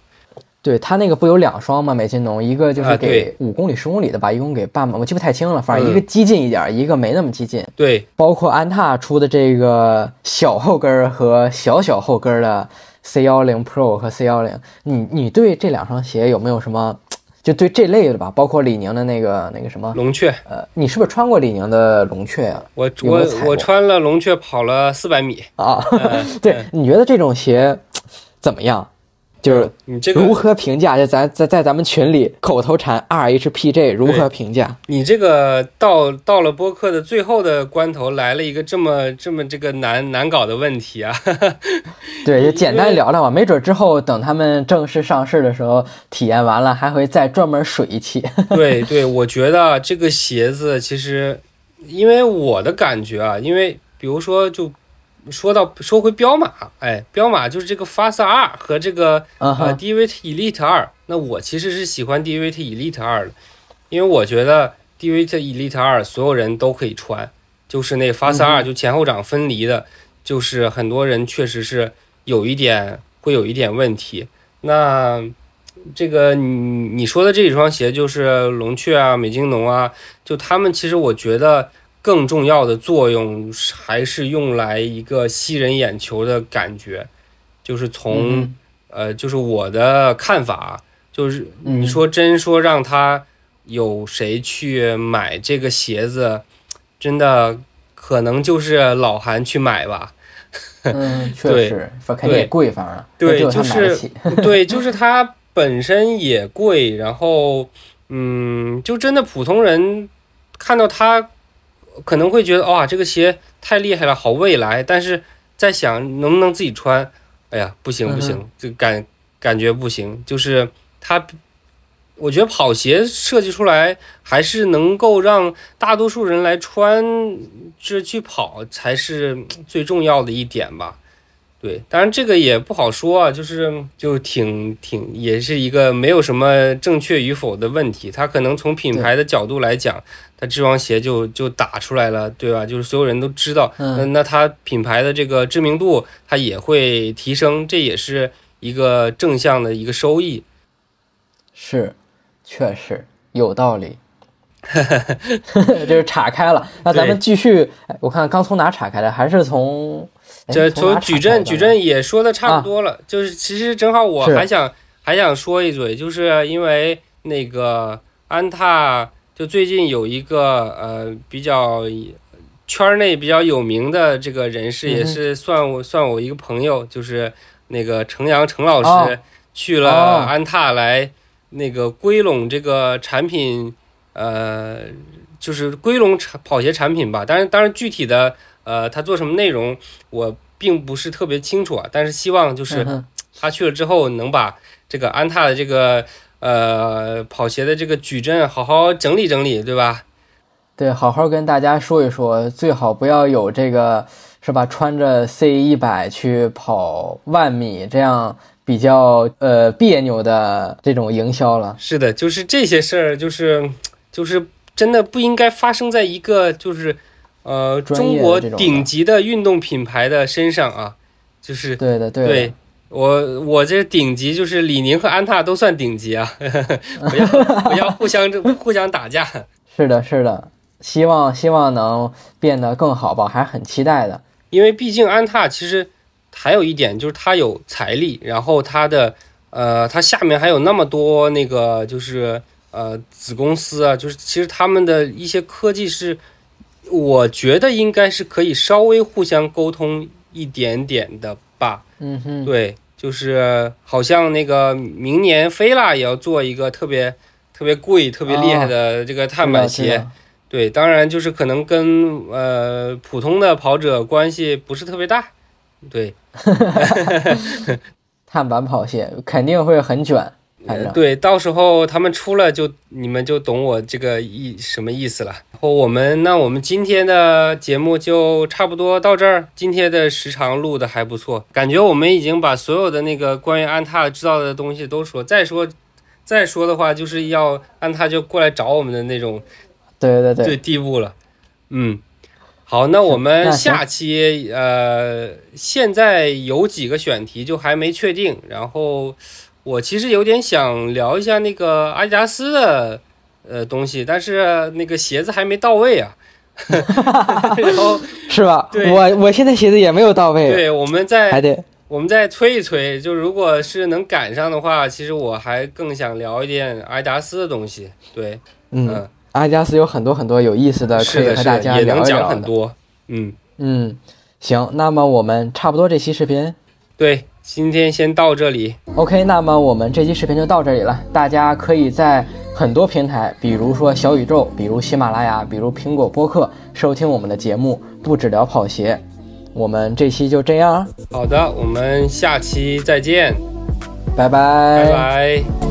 对他那个不有两双吗？美津浓一个就是给五公里、十公里的吧，一共给半马，我记不太清了。反正一个激进一点，一个没那么激进。
对，
包括安踏出的这个小后跟和小小后跟的 C 幺零 Pro 和 C 幺零，你你对这两双鞋有没有什么？就对这类的吧，包括李宁的那个那个什么
龙雀，
呃，你是不是穿过李宁的龙雀呀？
我我我穿了龙雀跑了四百米
啊。对，你觉得这种鞋怎么样？就是
你这个
如何评价？就咱在在咱们群里口头禅 RHPJ 如何评价？
你这个到到了播客的最后的关头，来了一个这么这么这个难难搞的问题啊！
对，就简单聊聊吧，没准之后等他们正式上市的时候，体验完了还会再专门水一期。
对对，我觉得这个鞋子其实，因为我的感觉啊，因为比如说就。说到说回彪马，哎，彪马就是这个 Fast 二和这个呃 DVT Elite 二。那我其实是喜欢 DVT Elite 二的，因为我觉得 DVT Elite 二所有人都可以穿，就是那 Fast 二就前后掌分离的，就是很多人确实是有一点会有一点问题。那这个你你说的这几双鞋就是龙雀啊、美津浓啊，就他们其实我觉得。更重要的作用还是用来一个吸人眼球的感觉，就是从呃，就是我的看法，就是你说真说让他有谁去买这个鞋子，真的可能就是老韩去买吧。
嗯，确实，肯定也贵，反正
对，就是对，就是它本身也贵，然后嗯，就真的普通人看到它。可能会觉得哇，这个鞋太厉害了，好未来。但是在想能不能自己穿，哎呀，不行不行，这感感觉不行。就是它，我觉得跑鞋设计出来还是能够让大多数人来穿，这去跑才是最重要的一点吧。对，当然这个也不好说啊，就是就挺挺也是一个没有什么正确与否的问题。它可能从品牌的角度来讲。它这双鞋就就打出来了，对吧？就是所有人都知道，那那它品牌的这个知名度它也会提升，这也是一个正向的一个收益。
是，确实有道理。就是岔开了，那咱们继续。我看刚从哪岔开的？还是从
这从矩阵？矩阵也说的差不多了。就是其实正好我还想还想说一嘴，就是因为那个安踏。就最近有一个呃比较圈内比较有名的这个人士，也是算我算我一个朋友，就是那个程阳程老师去了安踏来那个归拢这个产品，呃，就是归拢产跑鞋产品吧。但是，当然具体的呃他做什么内容我并不是特别清楚啊。但是希望就是他去了之后能把这个安踏的这个。呃，跑鞋的这个矩阵好好整理整理，对吧？
对，好好跟大家说一说，最好不要有这个，是吧？穿着 C 一百去跑万米，这样比较呃别扭的这种营销了。
是的，就是这些事儿，就是就是真的不应该发生在一个就是呃中国顶级的运动品牌的身上啊，就是
对的，
对。我我这顶级就是李宁和安踏都算顶级啊，不要不要互相互相打架。
是的，是的，希望希望能变得更好吧，还是很期待的。
因为毕竟安踏其实还有一点就是它有财力，然后它的呃它下面还有那么多那个就是呃子公司啊，就是其实他们的一些科技是，我觉得应该是可以稍微互相沟通一点点的吧。
嗯哼，
对。就是好像那个明年菲拉也要做一个特别特别贵、特别厉害的这个碳板鞋，对，当然就是可能跟呃普通的跑者关系不是特别大，对，
碳板跑鞋肯定会很卷。
对，到时候他们出了就你们就懂我这个意什么意思了。然后我们那我们今天的节目就差不多到这儿，今天的时长录的还不错，感觉我们已经把所有的那个关于安踏知道的东西都说，再说再说的话就是要安踏就过来找我们的那种
对对对，
对地步了。嗯，好，那我们下期呃，现在有几个选题就还没确定，然后我其实有点想聊一下那个阿迪达斯的呃东西，但是那个鞋子还没到位啊。然后
是吧？
对
我我现在鞋子也没有到位，
对，我们再
还得
我们再催一催，就如果是能赶上的话，其实我还更想聊一点阿迪达斯的东西。对，
嗯，
嗯，
阿迪达斯有很多很多有意思的，可以和，大家聊
也能
一聊。
讲很多。嗯，
嗯，行，那么我们差不多这期视频
对，今天先到这里。
OK，那么我们这期视频就到这里了。大家可以在很多平台，比如说小宇宙，比如喜马拉雅，比如苹果播客，收听我们的节目，不只聊跑鞋。我们这期就这样，
好的，我们下期再见，
拜拜
拜拜